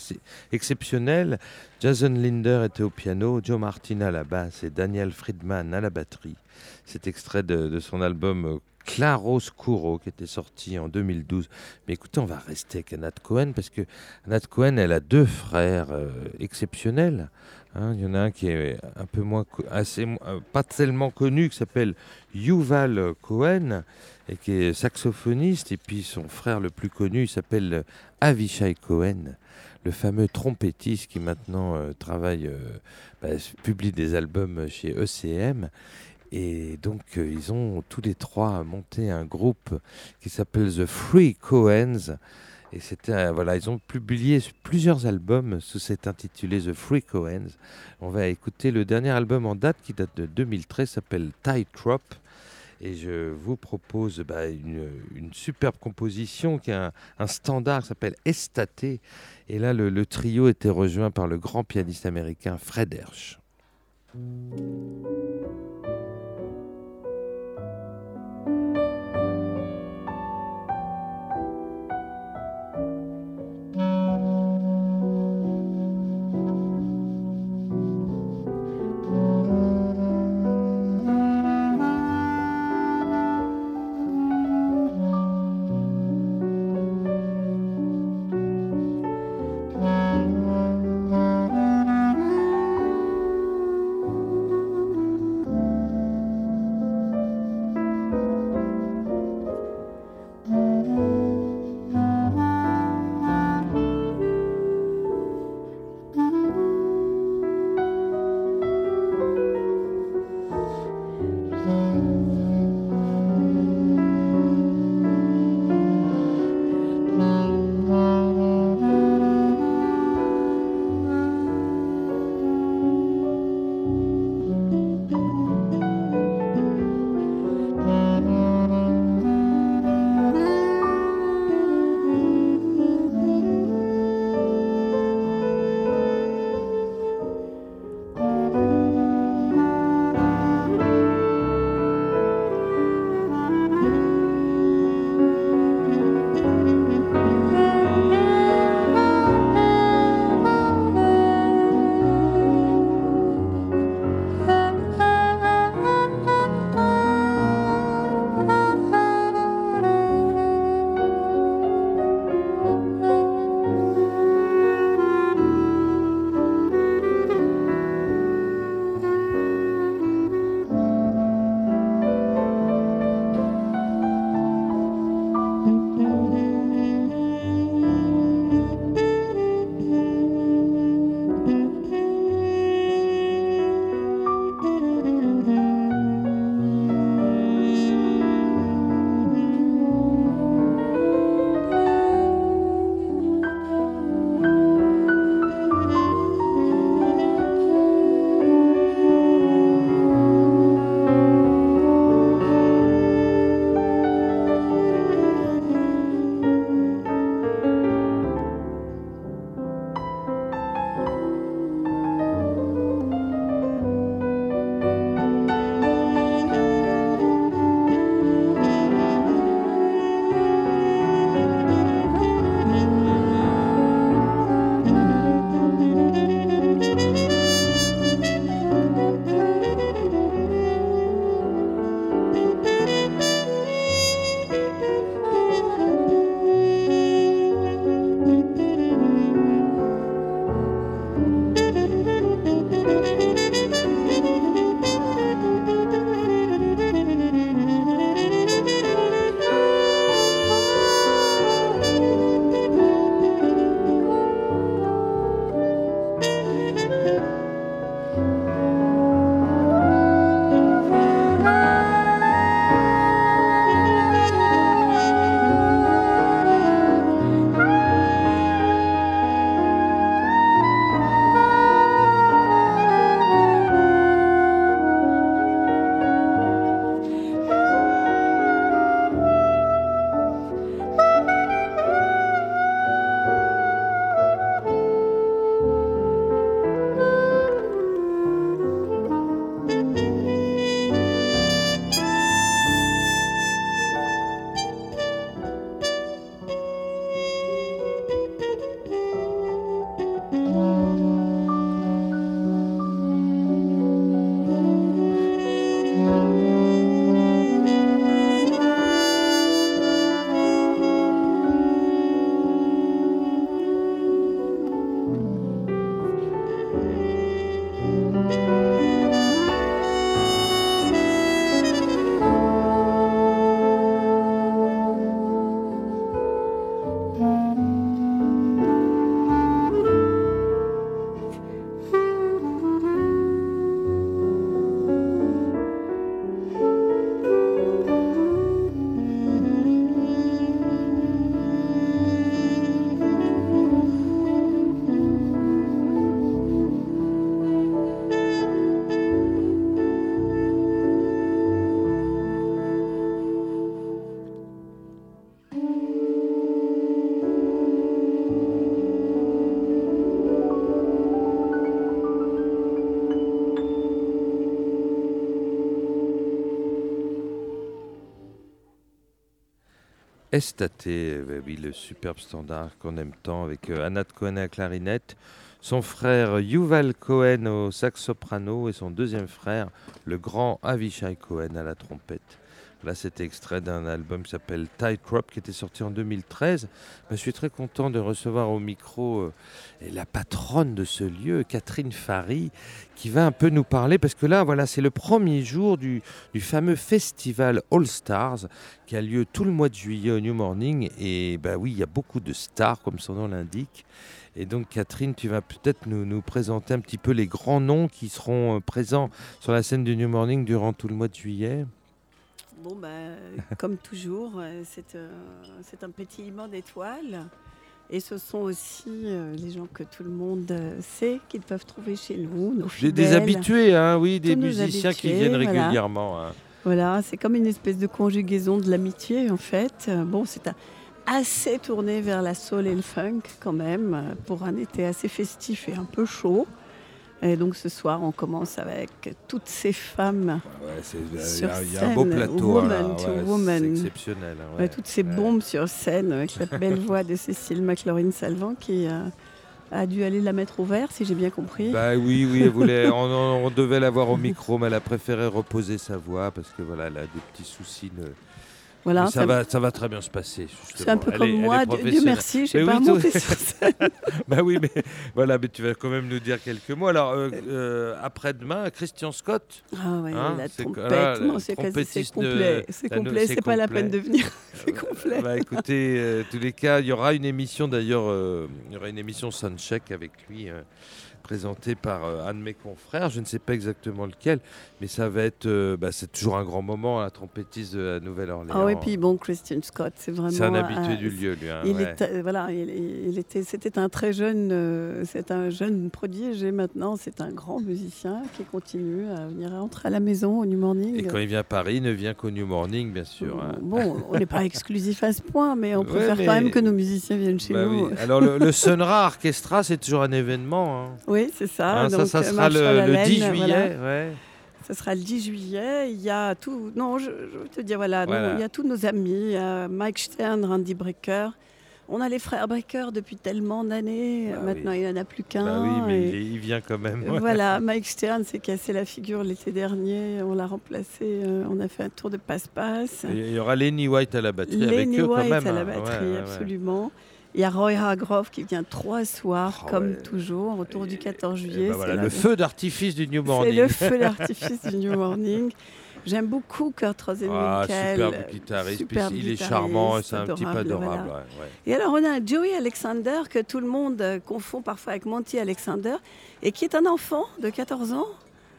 exceptionnelle. Jason Linder était au piano, Joe Martin à la basse et Daniel Friedman à la batterie. C'est extrait de, son album euh, Claroscuro qui était sorti en 2012. Mais écoutez, on va rester avec Anat Cohen parce que Anat Cohen, elle a deux frères euh, exceptionnels. hein. Il y en a un qui est un peu moins, assez, euh, pas tellement connu, qui s'appelle Yuval Cohen et qui est saxophoniste. Et puis son frère le plus connu, s'appelle euh, Avishai Cohen, le fameux trompettiste qui maintenant euh, travaille, euh, bah, publie des albums chez ECM. Et donc, ils ont tous les trois monté un groupe qui s'appelle The Free Coens. Et c'était, voilà, ils ont publié plusieurs albums sous cet intitulé The Free Coens. On va écouter le dernier album en date qui date de 2013, s'appelle Tightrope. Et je vous propose bah, une, superbe composition qui est un, standard qui s'appelle Estate. Et là, le, le trio était rejoint par le grand pianiste américain Fred Hersch. Estate, euh, oui, le superbe standard qu'on aime tant avec euh, Anat Cohen à la clarinette, son frère Yuval Cohen au sax soprano et son deuxième frère, le grand Avishai Cohen à la trompette. Là, c'était extrait d'un album qui s'appelle Tightrope qui était sorti en 2013. je suis très content de recevoir au micro euh, la patronne de ce lieu, Catherine Fary, qui va un peu nous parler parce que là, voilà, c'est le premier jour du, fameux festival All Stars qui a lieu tout le mois de juillet au New Morning. Et ben oui, il y a beaucoup de stars, comme son nom l'indique. Et donc, Catherine, tu vas peut-être nous, nous, présenter un petit peu les grands noms qui seront euh, présents sur la scène du New Morning durant tout le mois de juillet? Bon, bah, comme toujours, euh, euh, c'est un pétillement d'étoiles. Et ce sont aussi euh, les gens que tout le monde sait qu'ils peuvent trouver chez nous. Nos fidèles, des habitués, hein, oui, des musiciens qui viennent régulièrement. Hein. Voilà, c'est comme une espèce de conjugaison de l'amitié en fait. Bon, c'est assez tourné vers la soul et le funk quand même, pour un été assez festif et un peu chaud. Et donc ce soir, on commence avec toutes ces femmes. Il y, a un beau plateau. Woman to woman. C'est exceptionnel. Hein, toutes ces bombes sur scène avec la belle voix de Cécile McLaurin-Salvant qui euh, a dû aller la mettre au vert, si j'ai bien compris. Bah oui, oui, voulait, on, devait l'avoir au micro, mais elle a préféré reposer sa voix parce que voilà, elle a des petits soucis. Voilà, ça, va, ça va très bien se passer. C'est un peu comme moi, Dieu merci, je n'ai pas monté sur scène. bah oui, mais voilà, mais tu vas quand même nous dire quelques mots. Alors, euh, euh, après-demain, Christian Scott. Ah ouais, hein, la trompette, non, c'est complet. C'est complet, c'est pas la peine de venir. c'est complet. Bah écoutez, euh, tous les cas, il y aura une émission d'ailleurs, il y aura une émission Soundcheck avec lui présenté par euh, un de mes confrères, je ne sais pas exactement lequel, mais ça va être, euh, bah, c'est toujours un grand moment, la trompettiste de la Nouvelle-Orléans. Ah oui, puis bon, Christian Scott, c'est vraiment. C'est un habitué du lieu, lui. Hein, il, est, voilà, il, était, c'était un très jeune, euh, c'est un jeune prodige et maintenant c'est un grand musicien qui continue à venir rentrer à la maison au New Morning. Et quand il vient à Paris, il ne vient qu'au New Morning, bien sûr. Hein. Bon, on n'est pas exclusif à ce point, mais on préfère quand même que nos musiciens viennent chez bah nous. Alors le, le Sonra Orchestra, c'est toujours un événement. Hein. Oui, c'est ça. Ah, ça, ça sera le, 10 juillet. Ouais. Ça sera le 10 juillet. Il y a tout. Non, je, veux te dire, voilà, il y a tous nos amis Mike Stern, Randy Brecker. On a les frères Brecker depuis tellement d'années. Bah Maintenant, il n'y en a plus qu'un. Bah oui, mais il vient quand même. Voilà, Mike Stern s'est cassé la figure l'été dernier. On l'a remplacé. Euh, on a fait un tour de passe-passe. Il y aura Lenny White à la batterie Lenny avec eux White quand même. à la hein. batterie, absolument. Il y a Roy Hargrove qui vient trois soirs, oh, comme toujours, autour du 14 juillet. Ben voilà, le feu d'artifice du New Morning. C'est le feu d'artifice du New Morning. J'aime beaucoup Kurt Rosenwinkel. Ah, superbe guitariste, superbe il est charmant, c'est un petit peu adorable. Et alors on a Joey Alexander, que tout le monde euh, confond parfois avec Monty Alexander, et qui est un enfant de 14 ans.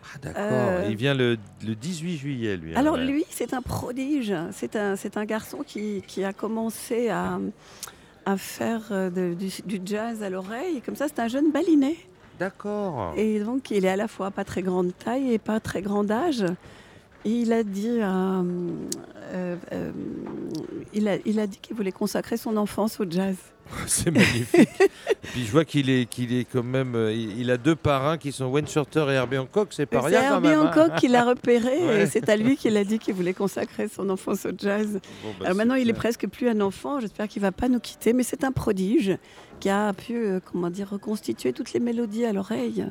Ah, d'accord, euh, il vient le, le, 18 juillet, lui. Hein, alors lui, c'est un prodige. C'est un, un garçon qui, qui a commencé à à faire euh, du, jazz à l'oreille. Comme ça, c'est un jeune baliné. D'accord. Et donc, il est à la fois pas très grande taille et pas très grand âge. Et il a dit, euh, euh, il a, il a dit qu'il voulait consacrer son enfance au jazz. C'est magnifique. Puis je vois qu'il est, qu'il est quand même. il a deux parrains qui sont Wayne Shorter et Herbie Hancock. C'est pas rien. C'est Herbie hein. Hancock qui l'a repéré et c'est à lui qu'il a dit qu'il voulait consacrer son enfance au jazz. Bah, Alors maintenant, il est presque plus un enfant. J'espère qu'il va pas nous quitter, mais c'est un prodige qui a pu, comment dire, reconstituer toutes les mélodies à l'oreille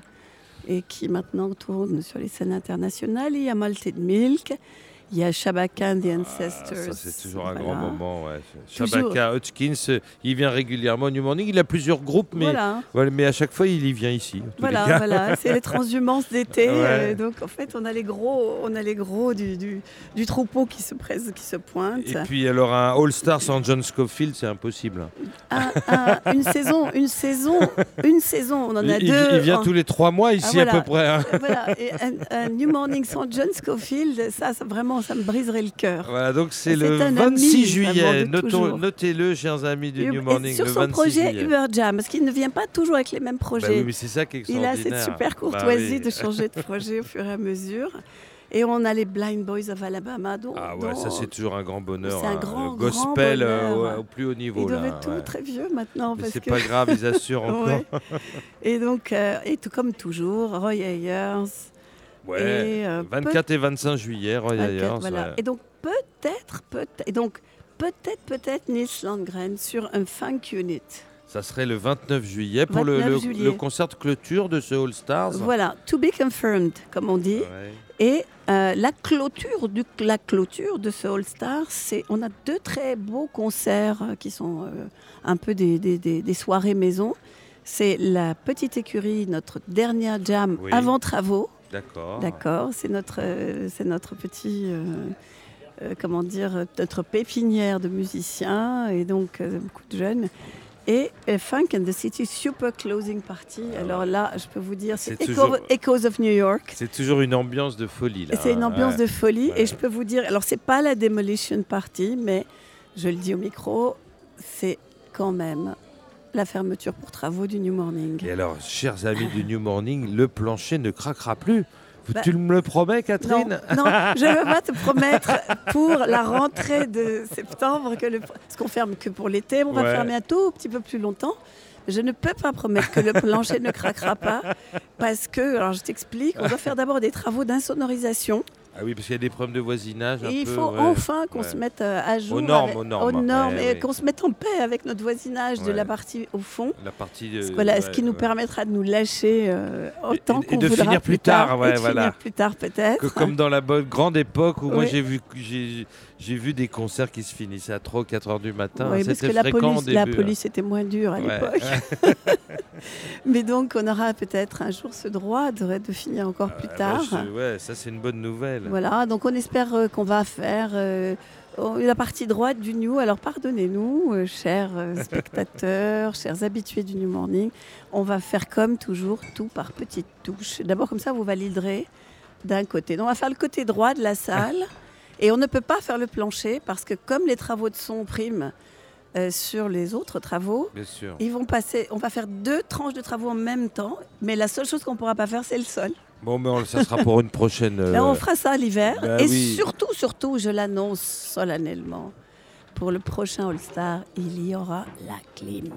et qui maintenant tourne sur les scènes internationales. Il y a Malted Milk. Il y a Shabaka the Ancestors. Ah, ça, c'est toujours un grand moment. Ouais. Shabaka Hutchins, il vient régulièrement au New Morning. Il a plusieurs groupes, mais, voilà. mais à chaque fois, il y vient ici. Voilà, voilà. c'est les transhumances d'été. Donc, en fait, on a les gros, on a les gros du, du, du troupeau qui se, presse, qui se pointent. Et puis, alors, un All-Star sans John Scofield, c'est impossible. une saison, une saison, une saison. On en a il, deux. Il vient tous les trois mois ici, ah, à peu près. Hein. Voilà. Et un, New Morning sans John Scofield, ça, ça vraiment ça me briserait le cœur. Voilà, donc c'est le 26 juillet. Notez-le, chers amis du New Morning. Et sur son projet Uber Jam, parce qu'il ne vient pas toujours avec les mêmes bah projets. oui, mais c'est ça qui est Il a cette super bah courtoisie de changer de projet au fur et à mesure. Et on a les Blind Boys of Alabama. ah ouais, ça c'est toujours un grand bonheur. C'est un hein. grand, le gospel euh, au, plus haut niveau. Ils doivent être tout très vieux maintenant. Mais c'est pas grave, ils assurent encore. Et donc, euh, et tout comme toujours, Roy Ayers, Ouais, 24 euh, et 25 juillet, Roy Ayers. Et donc peut-être, peut-être, et donc peut-être, peut-être Nils Landgren sur un funk unit. Ça serait le 29 juillet pour le, 29 le- juillet. le concert de clôture de ce All Stars. Voilà, to be confirmed, comme on dit. Ouais. Et euh, la clôture du, la clôture de ce All Star, c'est on a deux très beaux concerts euh, qui sont euh, un peu des, des- des- des soirées maison. C'est la petite écurie, notre dernière jam Oui. avant travaux. D'accord. D'accord, c'est notre, euh, c'est notre petit, euh, euh, comment dire, notre pépinière de musiciens et donc euh, beaucoup de jeunes. Et euh, Funk and the City Super Closing Party. Alors là, je peux vous dire, c'est toujours- Echoes of New York. C'est toujours une ambiance de folie. C'est une ambiance Ouais. de folie. Ouais. Et je peux vous dire, alors c'est pas la Demolition Party, mais je le dis au micro, c'est quand même la fermeture pour travaux du New Morning. Et alors, chers amis du New Morning, le plancher ne craquera plus. Bah, tu me le promets, Catherine non, je ne veux pas te promettre pour la rentrée de septembre que le, parce qu'on ferme que pour l'été, on va fermer un tout petit peu plus longtemps. Je ne peux pas promettre que le plancher ne craquera pas parce que, alors je t'explique, on doit faire d'abord des travaux d'insonorisation. Ah oui, parce qu'il y a des problèmes de voisinage. un Et il peu, faut ouais. enfin qu'on ouais. se mette euh, à jour. Aux normes, avec- aux normes. normes, Ouais, et qu'on se mette en paix avec notre voisinage de la partie au fond. La partie. de- Ce, voilà, ce ouais, qui nous permettra de nous lâcher euh, autant Et- et qu'on de voudra finir plus tard, et de voilà. finir plus tard peut-être. Que comme dans la bonne grande époque où moi j'ai vu j'ai j'ai vu des concerts qui se finissaient à 3 ou 4 heures du matin. Oui, parce que la hein. police était moins dure à Ouais. l'époque. Mais donc, on aura peut-être un jour ce droit de, de finir encore plus Ah, tard. bah, ouais, ça c'est une bonne nouvelle. Voilà, donc on espère euh, qu'on va faire euh, oh, la partie droite du New. Alors pardonnez-nous, euh, chers spectateurs, chers habitués du New Morning. On va faire comme toujours, tout par petites touches. D'abord, comme ça, vous validerez d'un côté. Donc, on va faire le côté droit de la salle. Et on ne peut pas faire le plancher parce que comme les travaux de son priment euh, sur les autres travaux, Bien sûr. ils vont passer, on va faire deux tranches de travaux en même temps, mais la seule chose qu'on ne pourra pas faire, c'est le sol. Bon, mais on- ça sera pour une prochaine. euh, Là, on fera ça l'hiver. bah et oui. surtout, surtout, je l'annonce solennellement, pour le prochain All-Star, il y aura la clim.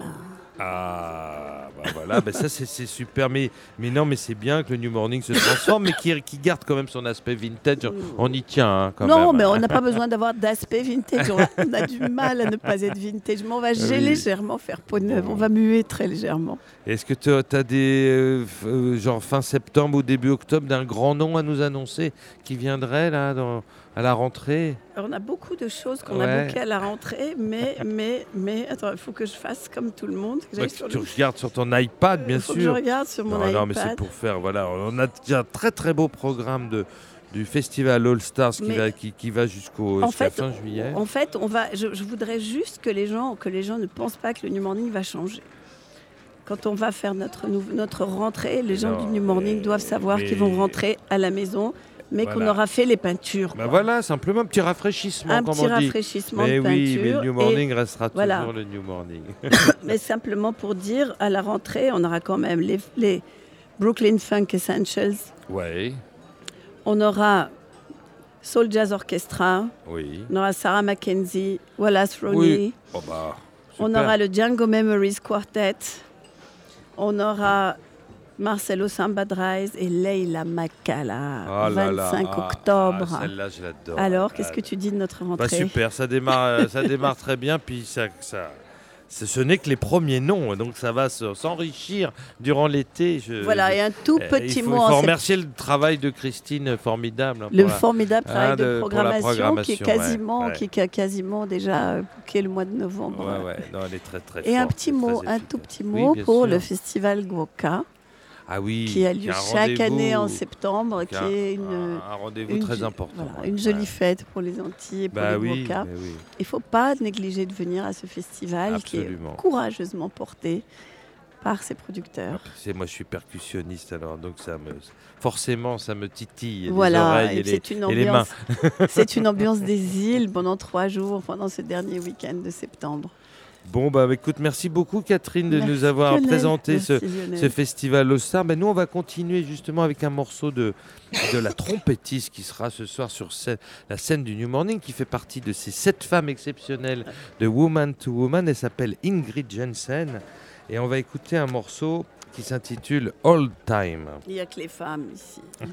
Ah, bah voilà, bah ça c'est super. Mais, mais non, mais c'est bien que le New Morning se transforme, mais qui, qui garde quand même son aspect vintage. On y tient, hein, quand non, même. mais on n'a pas besoin d'avoir d'aspect vintage. On a, on a du mal à ne pas être vintage. Mais on va Oui. légèrement faire peau neuve. On va muer très légèrement. Est-ce que tu as des, euh, euh, genre fin septembre ou début octobre, d'un grand nom à nous annoncer qui viendrait là dans- à la rentrée Alors, on a beaucoup de choses qu'on Ouais. a bouquées à la rentrée, mais, mais, mais, attends, il faut que je fasse comme tout le monde. que sur Tu le- regardes sur ton iPad, bien faut que je sûr. regarde sur mon non, non, mais iPad. c'est pour faire. Voilà, on a déjà un très très beau programme de, du festival All Stars qui Mais- va, qui, qui va jusqu'au fait, fin juillet. En fait, on va, je, je voudrais juste que les, gens, que les gens ne pensent pas que le New Morning va changer. Quand on va faire notre, notre rentrée, les gens Non, du New Morning mais- doivent savoir qu'ils vont rentrer à la maison, mais qu'on aura fait les peintures. Bah voilà, simplement un petit rafraîchissement, un comme petit on dit. rafraîchissement Mais de peinture. oui, mais le New Morning restera voilà. toujours le New Morning. mais simplement pour dire, à la rentrée, on aura quand même les, les Brooklyn Funk Essentials, ouais, on aura Soul Jazz Orchestra, oui. on aura Sarah Mackenzie, Wallace Roney. Oui. Oh bah, On aura le Django Memories Quartet. On aura Marcelo Sambadrais et Leila Makala. Oh là là, 25 ah, octobre. ah, Celle-là, je l'adore. Alors, qu'est-ce Ah, que tu dis de notre Bah rentrée? super, ça démarre, euh, ça démarre très bien, puis ça, ça, ce n'est que les premiers noms, donc ça va se- s'enrichir durant l'été. Voilà, et un tout Euh, petit mot il faut remercier le travail de Christine, formidable. hein, Le formidable travail Ah, de, programmation, qui est quasiment, qui quasiment déjà euh, booké le mois de novembre. Et un petit mot, un tout petit mot pour le festival Gwoka, ah, oui, qui a lieu chaque année en septembre, qui qui a est une, un, un rendez-vous une très important. voilà, une jolie ouais. fête pour les Antilles et pour Bah les oui, oui, Il ne faut pas négliger de venir à ce festival qui est courageusement porté par ses producteurs. C'est moi, je suis percussionniste, alors donc ça me, forcément, ça me titille les Voilà, oreilles et et les, une et les mains. c'est une ambiance des îles pendant trois jours, pendant ce dernier week-end de septembre. Bon, bah écoute, merci beaucoup Catherine de Merci, nous avoir Lionel. présenté ce, Merci, Lionel. ce festival All Star. Ben, nous, on va continuer justement avec un morceau de, de la trompettiste qui sera ce soir sur scène- la scène du New Morning, qui fait partie de ces sept femmes exceptionnelles de Woman to Woman. Elle s'appelle Ingrid Jensen. Et on va écouter un morceau qui s'intitule All Time. Il n'y a que les femmes ici.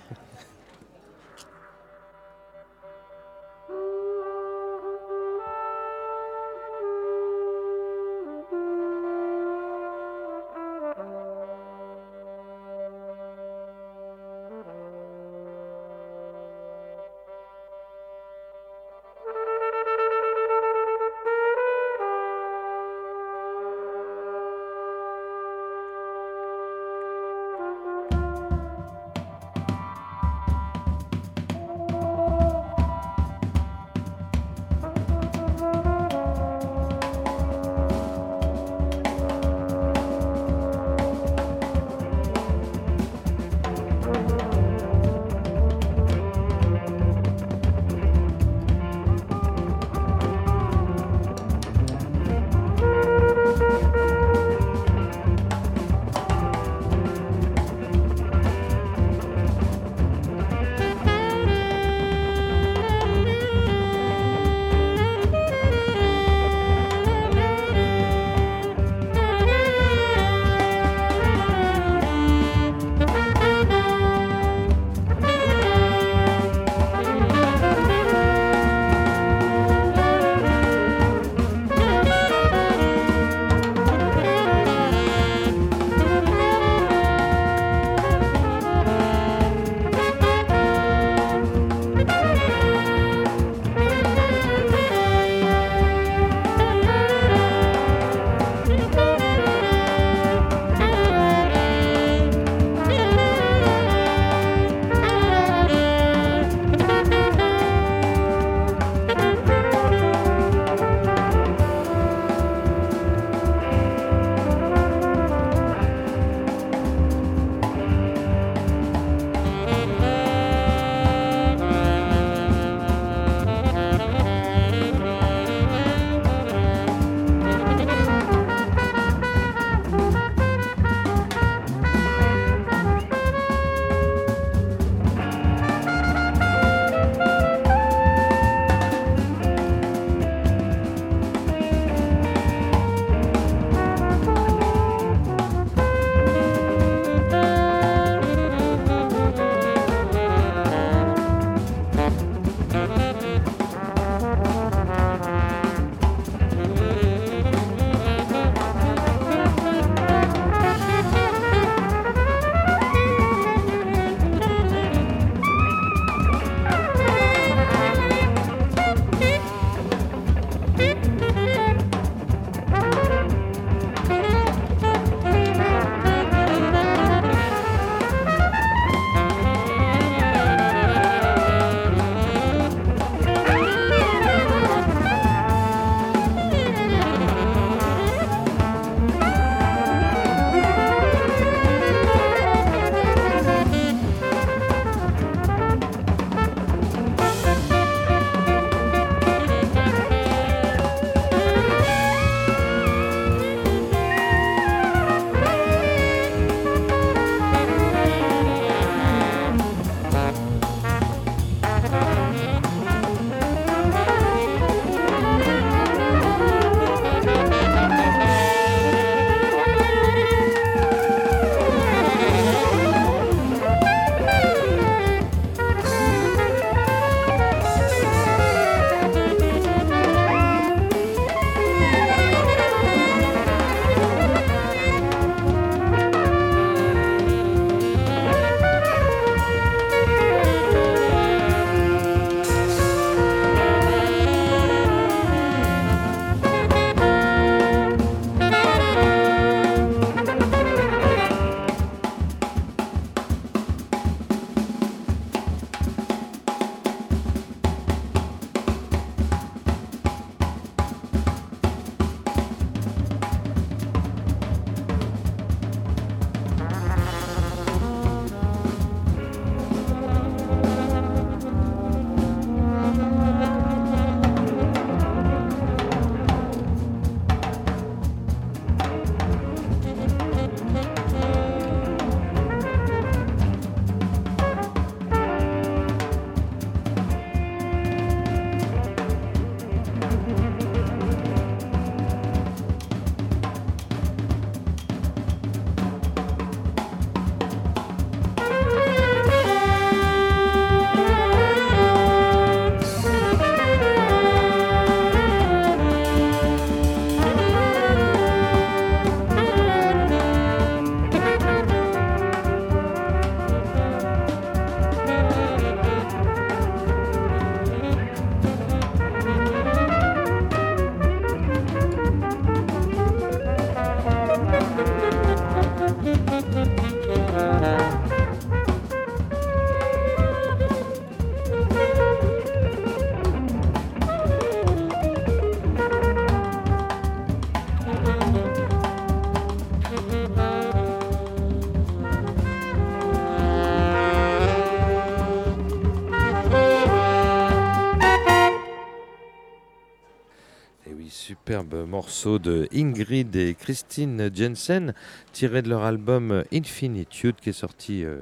morceau de Ingrid et Christine Jensen, tiré de leur album Infinitude, qui est sorti euh,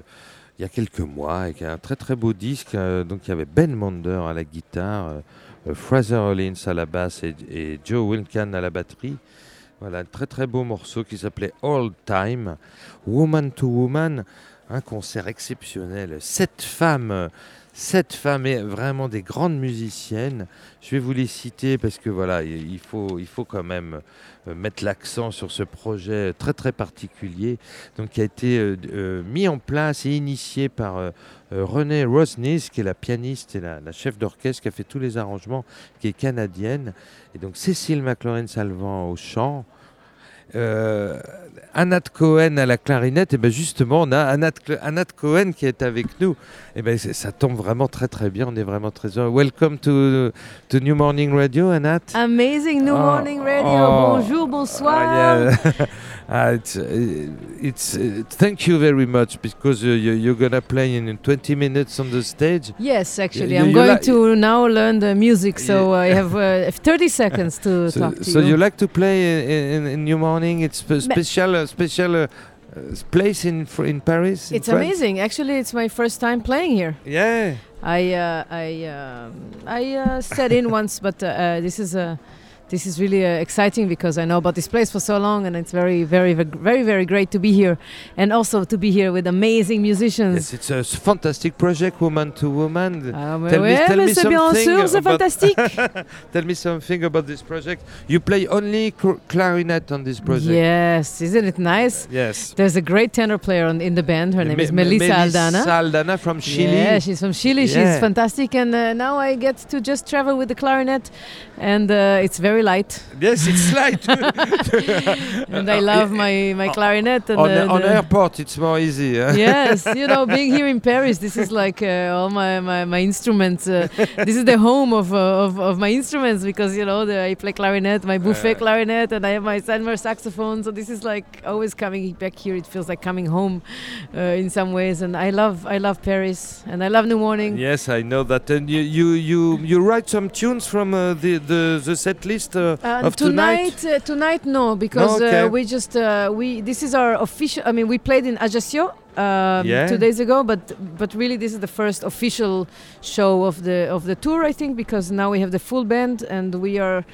il y a quelques mois, et qui est un très très beau disque. Euh, donc il y avait Ben Mander à la guitare, euh, Fraser Hollins à la basse et, Joe Wilcan à la batterie. Voilà, un très très beau morceau qui s'appelait All Time, Woman to Woman, un concert exceptionnel. Sept femmes Sept femmes, vraiment des grandes musiciennes. Je vais vous les citer parce que voilà, il faut, il faut quand même euh, mettre l'accent sur ce projet très très particulier, donc qui a été euh, euh, mis en place et initié par Renée Rosnis, qui est la pianiste et la, la chef d'orchestre qui a fait tous les arrangements, qui est canadienne, et donc Cécile McLaurin-Salvant au chant. Euh, Anat Cohen à la clarinette, et bien justement, on a Anat, Anat Cohen qui est avec nous. Et ben ça tombe vraiment très très bien, on est vraiment très heureux. Welcome to, to New Morning Radio, Anat. Amazing New oh, Morning Radio. Oh, Bonjour, bonsoir. Yeah. uh, it's, uh, it's uh, thank you very much because uh, you, are gonna play in 20 minutes on the stage. Yes, actually, I'm going to now learn the music, so I have uh, 30 seconds to so, talk to so you. So you like to play in, in, in New Morning? It's special special uh, place in in Paris. In it's France? amazing. Actually, it's my first time playing here. Yeah. I uh, I um, I uh, sat in once, but this is a this is really uh, exciting because I know about this place for so long, and it's very, very, very, very great to be here, and also to be here with amazing musicians. Yes, it's a fantastic project, woman to woman. Ah, tell ouais, me, tell me something sûr, fantastique. tell me something about this project. You play only clarinet on this project. Yes, isn't it nice? Yes. There's a great tenor player on, in the band. Her name Me is Melissa, Melissa Aldana. Aldana from Chile. Yeah, she's from Chile. Yeah. She's fantastic, and uh, now I get to just travel with the clarinet, and uh, it's very light. Yes, it's light. and I love my, my clarinet. And on, the, on airport, it's more easy. yes, you know, being here in Paris, this is like uh, all my, my, my instruments. Uh, this is the home of, uh, of, of, my instruments because, you know, the, I play clarinet, my buffet clarinet, and I have my Sandmer saxophone. So this is like always coming back here. It feels like coming home uh, in some ways. And I love I love Paris and I love New Morning. Yes, I know that. And you you you, you write some tunes from uh, the, the the set list uh, uh, of tonight. Tonight, uh, tonight no, because no, okay. uh, we just uh, we this is our official. I mean, we played in Ajaccio um, yeah. two days ago, but but really this is the first official show of the of the tour. I think because now we have the full band and we are.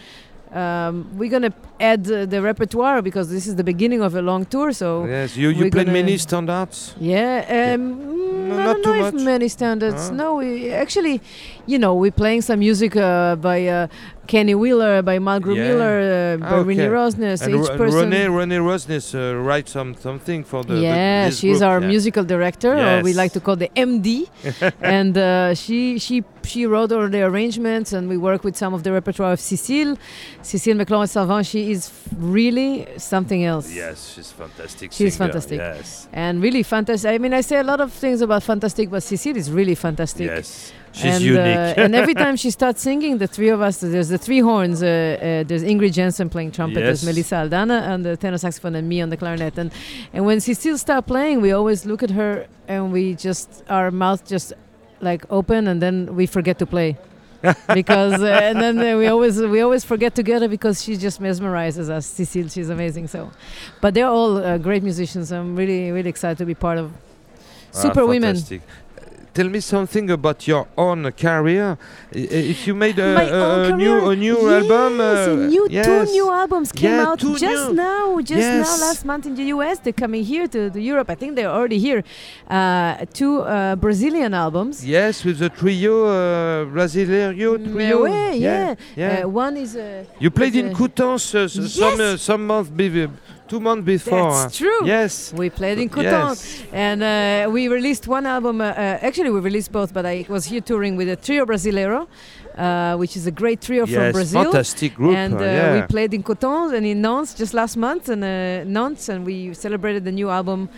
Um, we're gonna add uh, the repertoire because this is the beginning of a long tour. So yes, you you play many standards. Yeah, um, yeah. No, I don't know if many standards. No, we actually, you know, we're playing some music uh, by uh, Kenny Wheeler, by Margaret yeah. Miller, uh, by okay. Renee Rosnes. And each person. Renee, Renee Rosnes uh, writes some something for the. Yeah, the, she's group. our yeah. musical director, yes. or we like to call the MD, and uh, she she she wrote all the arrangements, and we work with some of the repertoire of Cécile, Cécile McLaurin-Salvant. She is really something else. Yes, she's fantastic. She's singer. fantastic. Yes, and really fantastic. I mean, I say a lot of things about fantastic, but Cécile is really fantastic. Yes. She's and, unique. Uh, and every time she starts singing, the three of us, there's the three horns. Uh, uh, there's Ingrid Jensen playing trumpet, yes. there's Melissa Aldana and the tenor saxophone, and me on the clarinet. And and when she still starts playing, we always look at her and we just our mouth just like open, and then we forget to play. because uh, and then uh, we always we always forget together because she just mesmerizes us. Cecile, she's amazing. So, but they're all uh, great musicians. I'm really really excited to be part of ah, Super Women tell me something about your own career. If you made a, a, new a new yes, album, uh, new yes. two new albums came yeah, out just new. now, just yes. now last month in the US. They're coming here to, to Europe. I think they're already here. Uh, two uh, Brazilian albums. Yes, with the trio uh, Brasileiro mm, trio. yeah, yeah. yeah. Uh, one is. Uh, you played in Coutances uh, some some months before two months before. That's true. Yes. We played in Coton. Yes. And uh, we released one album. Uh, uh, actually, we released both, but I was here touring with a trio Brasileiro. Uh, which is a great trio yes, from Brazil. fantastic group. And uh, yeah. we played in Coton and in Nantes just last month, and uh, Nantes, and we celebrated the new album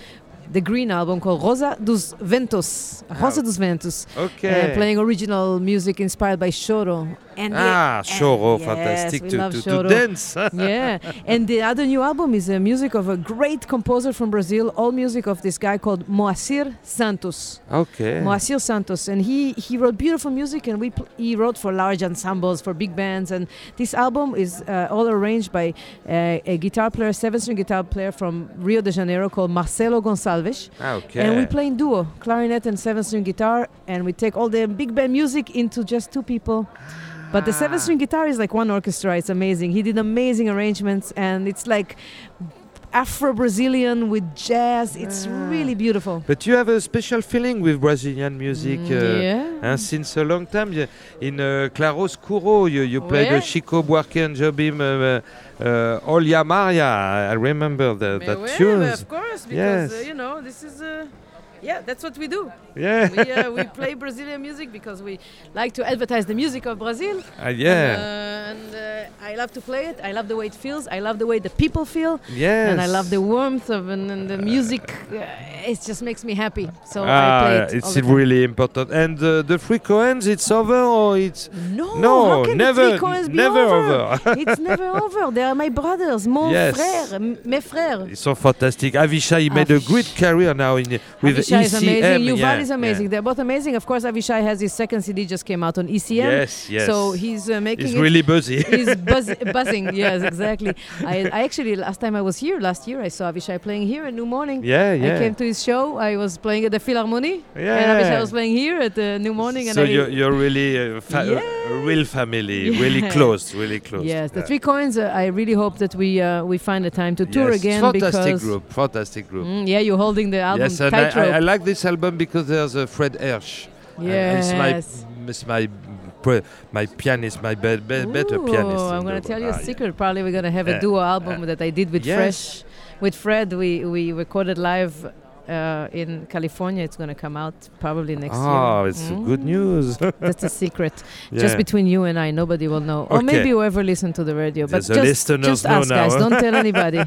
the green album called Rosa dos Ventos. Rosa dos Ventos. Okay. Uh, playing original music inspired by choro. And ah, the, choro, yes, fantastic to, to, choro. to, dance. yeah, and the other new album is the music of a great composer from Brazil. All music of this guy called Moacir Santos. Okay. Moacir Santos, and he he wrote beautiful music, and we he wrote for large ensembles, for big bands, and this album is uh, all arranged by uh, a guitar player, seven-string guitar player from Rio de Janeiro called Marcelo Gonçalves. Ah, okay. And we play in duo, clarinet and seven-string guitar, and we take all the big band music into just two people. But the seven ah. string guitar is like one orchestra. It's amazing. He did amazing arrangements, and it's like Afro Brazilian with jazz. It's really beautiful. But you have a special feeling with Brazilian music. Mm, uh, yeah. And since a long time, in uh, Claro Scuro, you, you played Yeah. with Chico Buarque and Jobim uh, uh, Olha Maria. I remember the, that Yeah, tune. of course, because Yes. uh, you know this is. Uh, yeah, that's what we do. Yeah. we, uh, we play Brazilian music because we like to advertise the music of Brazil. Ah, yeah. And, uh, and uh, I love to play it. I love the way it feels. I love the way the people feel. Yes. And I love the warmth of and, and the music. Uh, it just makes me happy. So I Ah, play it. it's really important. And uh, the Free Coens, it's over or it's No, no, how can the never, coins never over? over. it's never over. They are my brothers, mon Yes. frère, mes frères. It's so fantastic. Avishai made a great career now in with Avishai is amazing. Yuval yeah, is amazing. yeah. They're both amazing. Of course, Avishai has his second CD just came out on ECM. Yes, yes. So he's uh, making He's it- really busy. he's buzz- buzzing. Yes, exactly. I, I actually last time I was here last year, I saw Avishai playing here at New Morning. Yeah, yeah. I came to his show. I was playing at the Philharmonie. Yeah. And Avishai was playing here at the New Morning. And so I, you're, you're really uh, fa- Yeah. a real family, really close, really close. Yes, the three coins. Uh, I really hope that we uh, we find the time to tour Yes, again fantastic because group, fantastic group. Mm, yeah, you're holding the album yes, and I, tightrope. I, like this album because there's a Fred Hersch. And Yes. it's my, it's my, my pianist, my be- be- better Ooh, pianist. I'm going to tell you a Ah, secret. Probably we're going to have a duo album that I did with yes. Fresh. With Fred, we, we recorded live uh, in California. It's going to come out probably next year. Oh, it's good news. That's a secret. Yeah. Just between you and I. Nobody will know. Okay. Or maybe whoever listen to the radio. But The just, listeners just know us, now, guys. Don't tell anybody.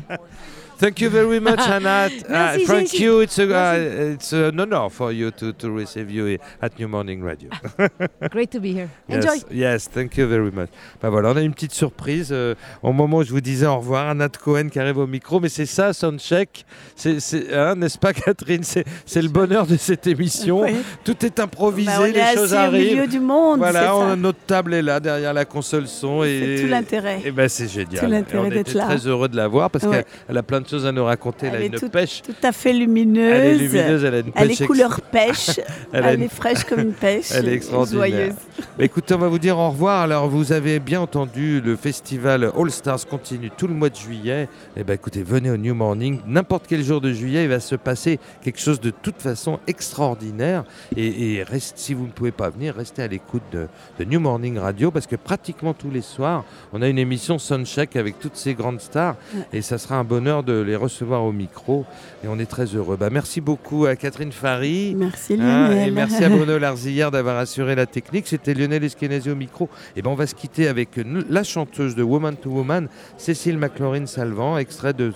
Thank you very much, Anat. Uh, Merci, thank you. It's, a, uh, it's an honor for you to, to receive you at New Morning Radio. Great to be here. Yes, Enjoy. Yes, thank you very much. Bah voilà, on a une petite surprise euh, au moment où je vous disais au revoir, Anat Cohen qui arrive au micro, mais c'est ça, Soundcheck, c'est, c'est, hein, n'est-ce pas Catherine? C'est, c'est le bonheur de cette émission. Oui. Tout est improvisé, Bah, les est choses assis au arrivent. milieu du monde, c'est Voilà, ça. notre table est là derrière la console son et tout l'intérêt. Et ben c'est génial. Tout l'intérêt d'être là. très heureux de la voir parce Ouais. qu'elle elle a plein de à nous raconter. Elle, Elle a une tout- pêche. Tout à fait lumineuse. Elle est lumineuse, elle a une Elle pêche est couleur pêche. Elle elle une- est fraîche comme une pêche. Elle est extraordinaire. Joyeuse. Écoutez, on va vous dire au revoir. Alors, vous avez bien entendu, le festival All Stars continue tout le mois de juillet. Et ben, écoutez, venez au New Morning. N'importe quel jour de juillet, il va se passer quelque chose de toute façon extraordinaire. Et, et reste, si vous ne pouvez pas venir, restez à l'écoute de, de New Morning Radio parce que pratiquement tous les soirs, on a une émission Soundcheck avec toutes ces grandes stars. Et ça sera un bonheur de les recevoir au micro. Et on est très heureux. Bah, merci beaucoup à Catherine Fary. Merci Hein, Lionel. et merci à Bruno Larzillière d'avoir assuré la technique. C'était Lionel Eskenazi au micro. Et ben on va se quitter avec la chanteuse de Woman to Woman, Cécile McLaurin Salvant, extrait de,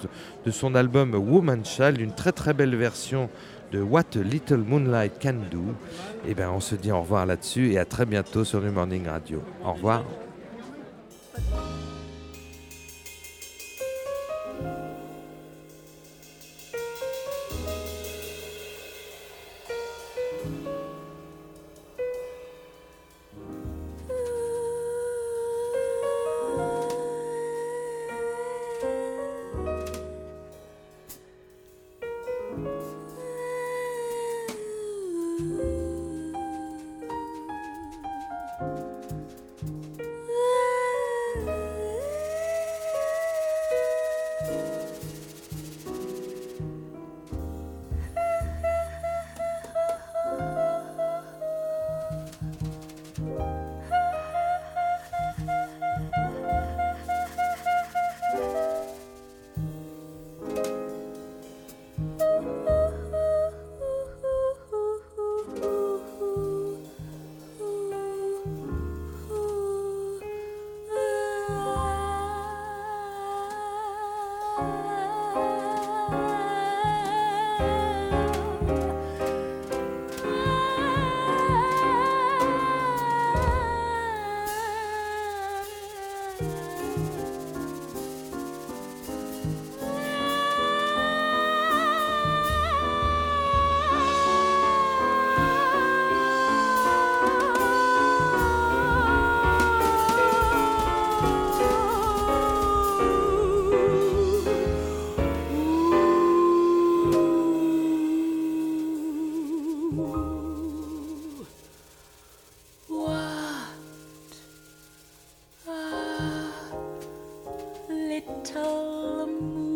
de son album Woman Child, une très très belle version de What a Little Moonlight Can Do. Et ben on se dit au revoir là-dessus et à très bientôt sur New Morning Radio. Au revoir. tell them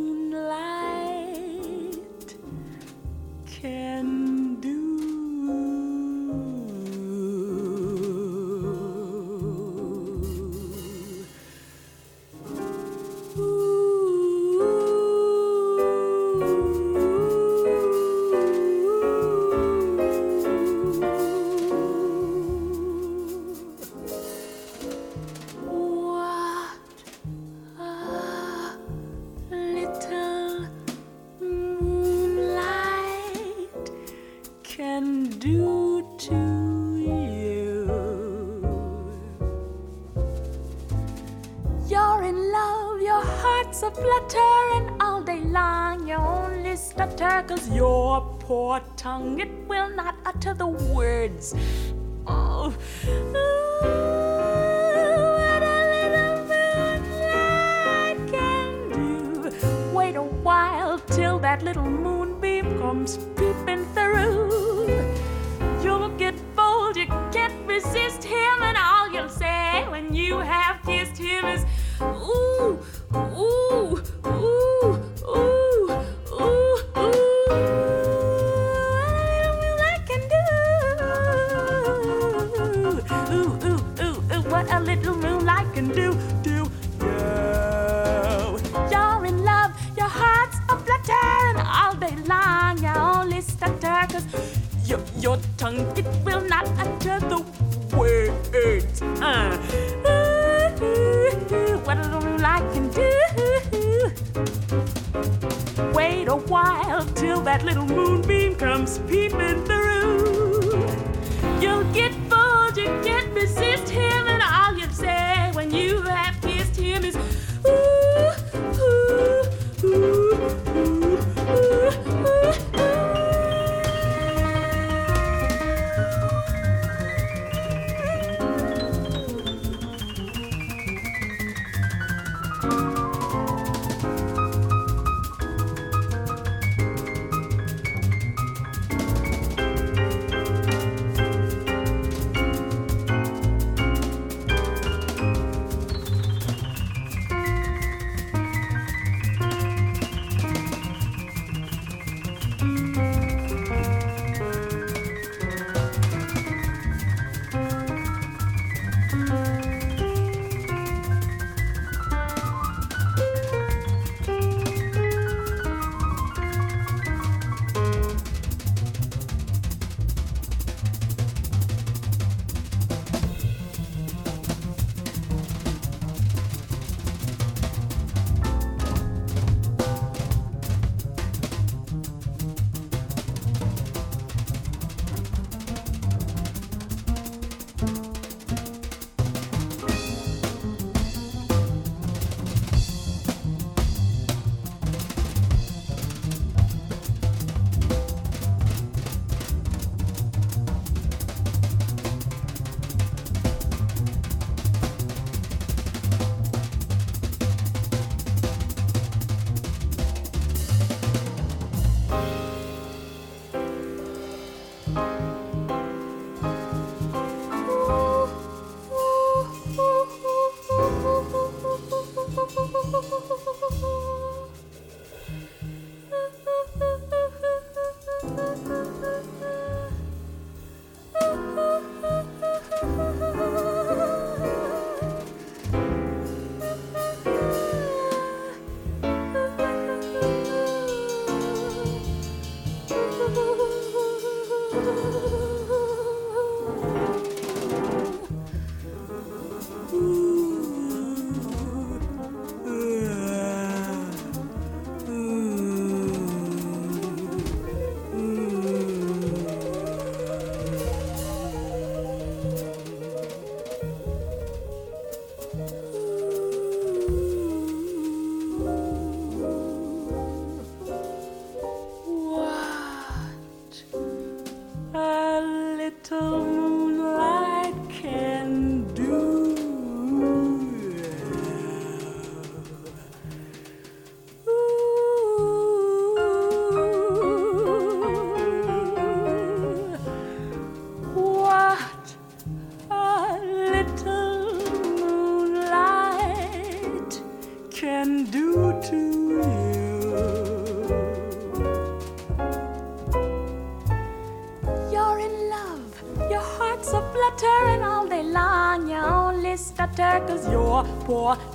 tongue, it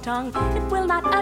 tongue, it will not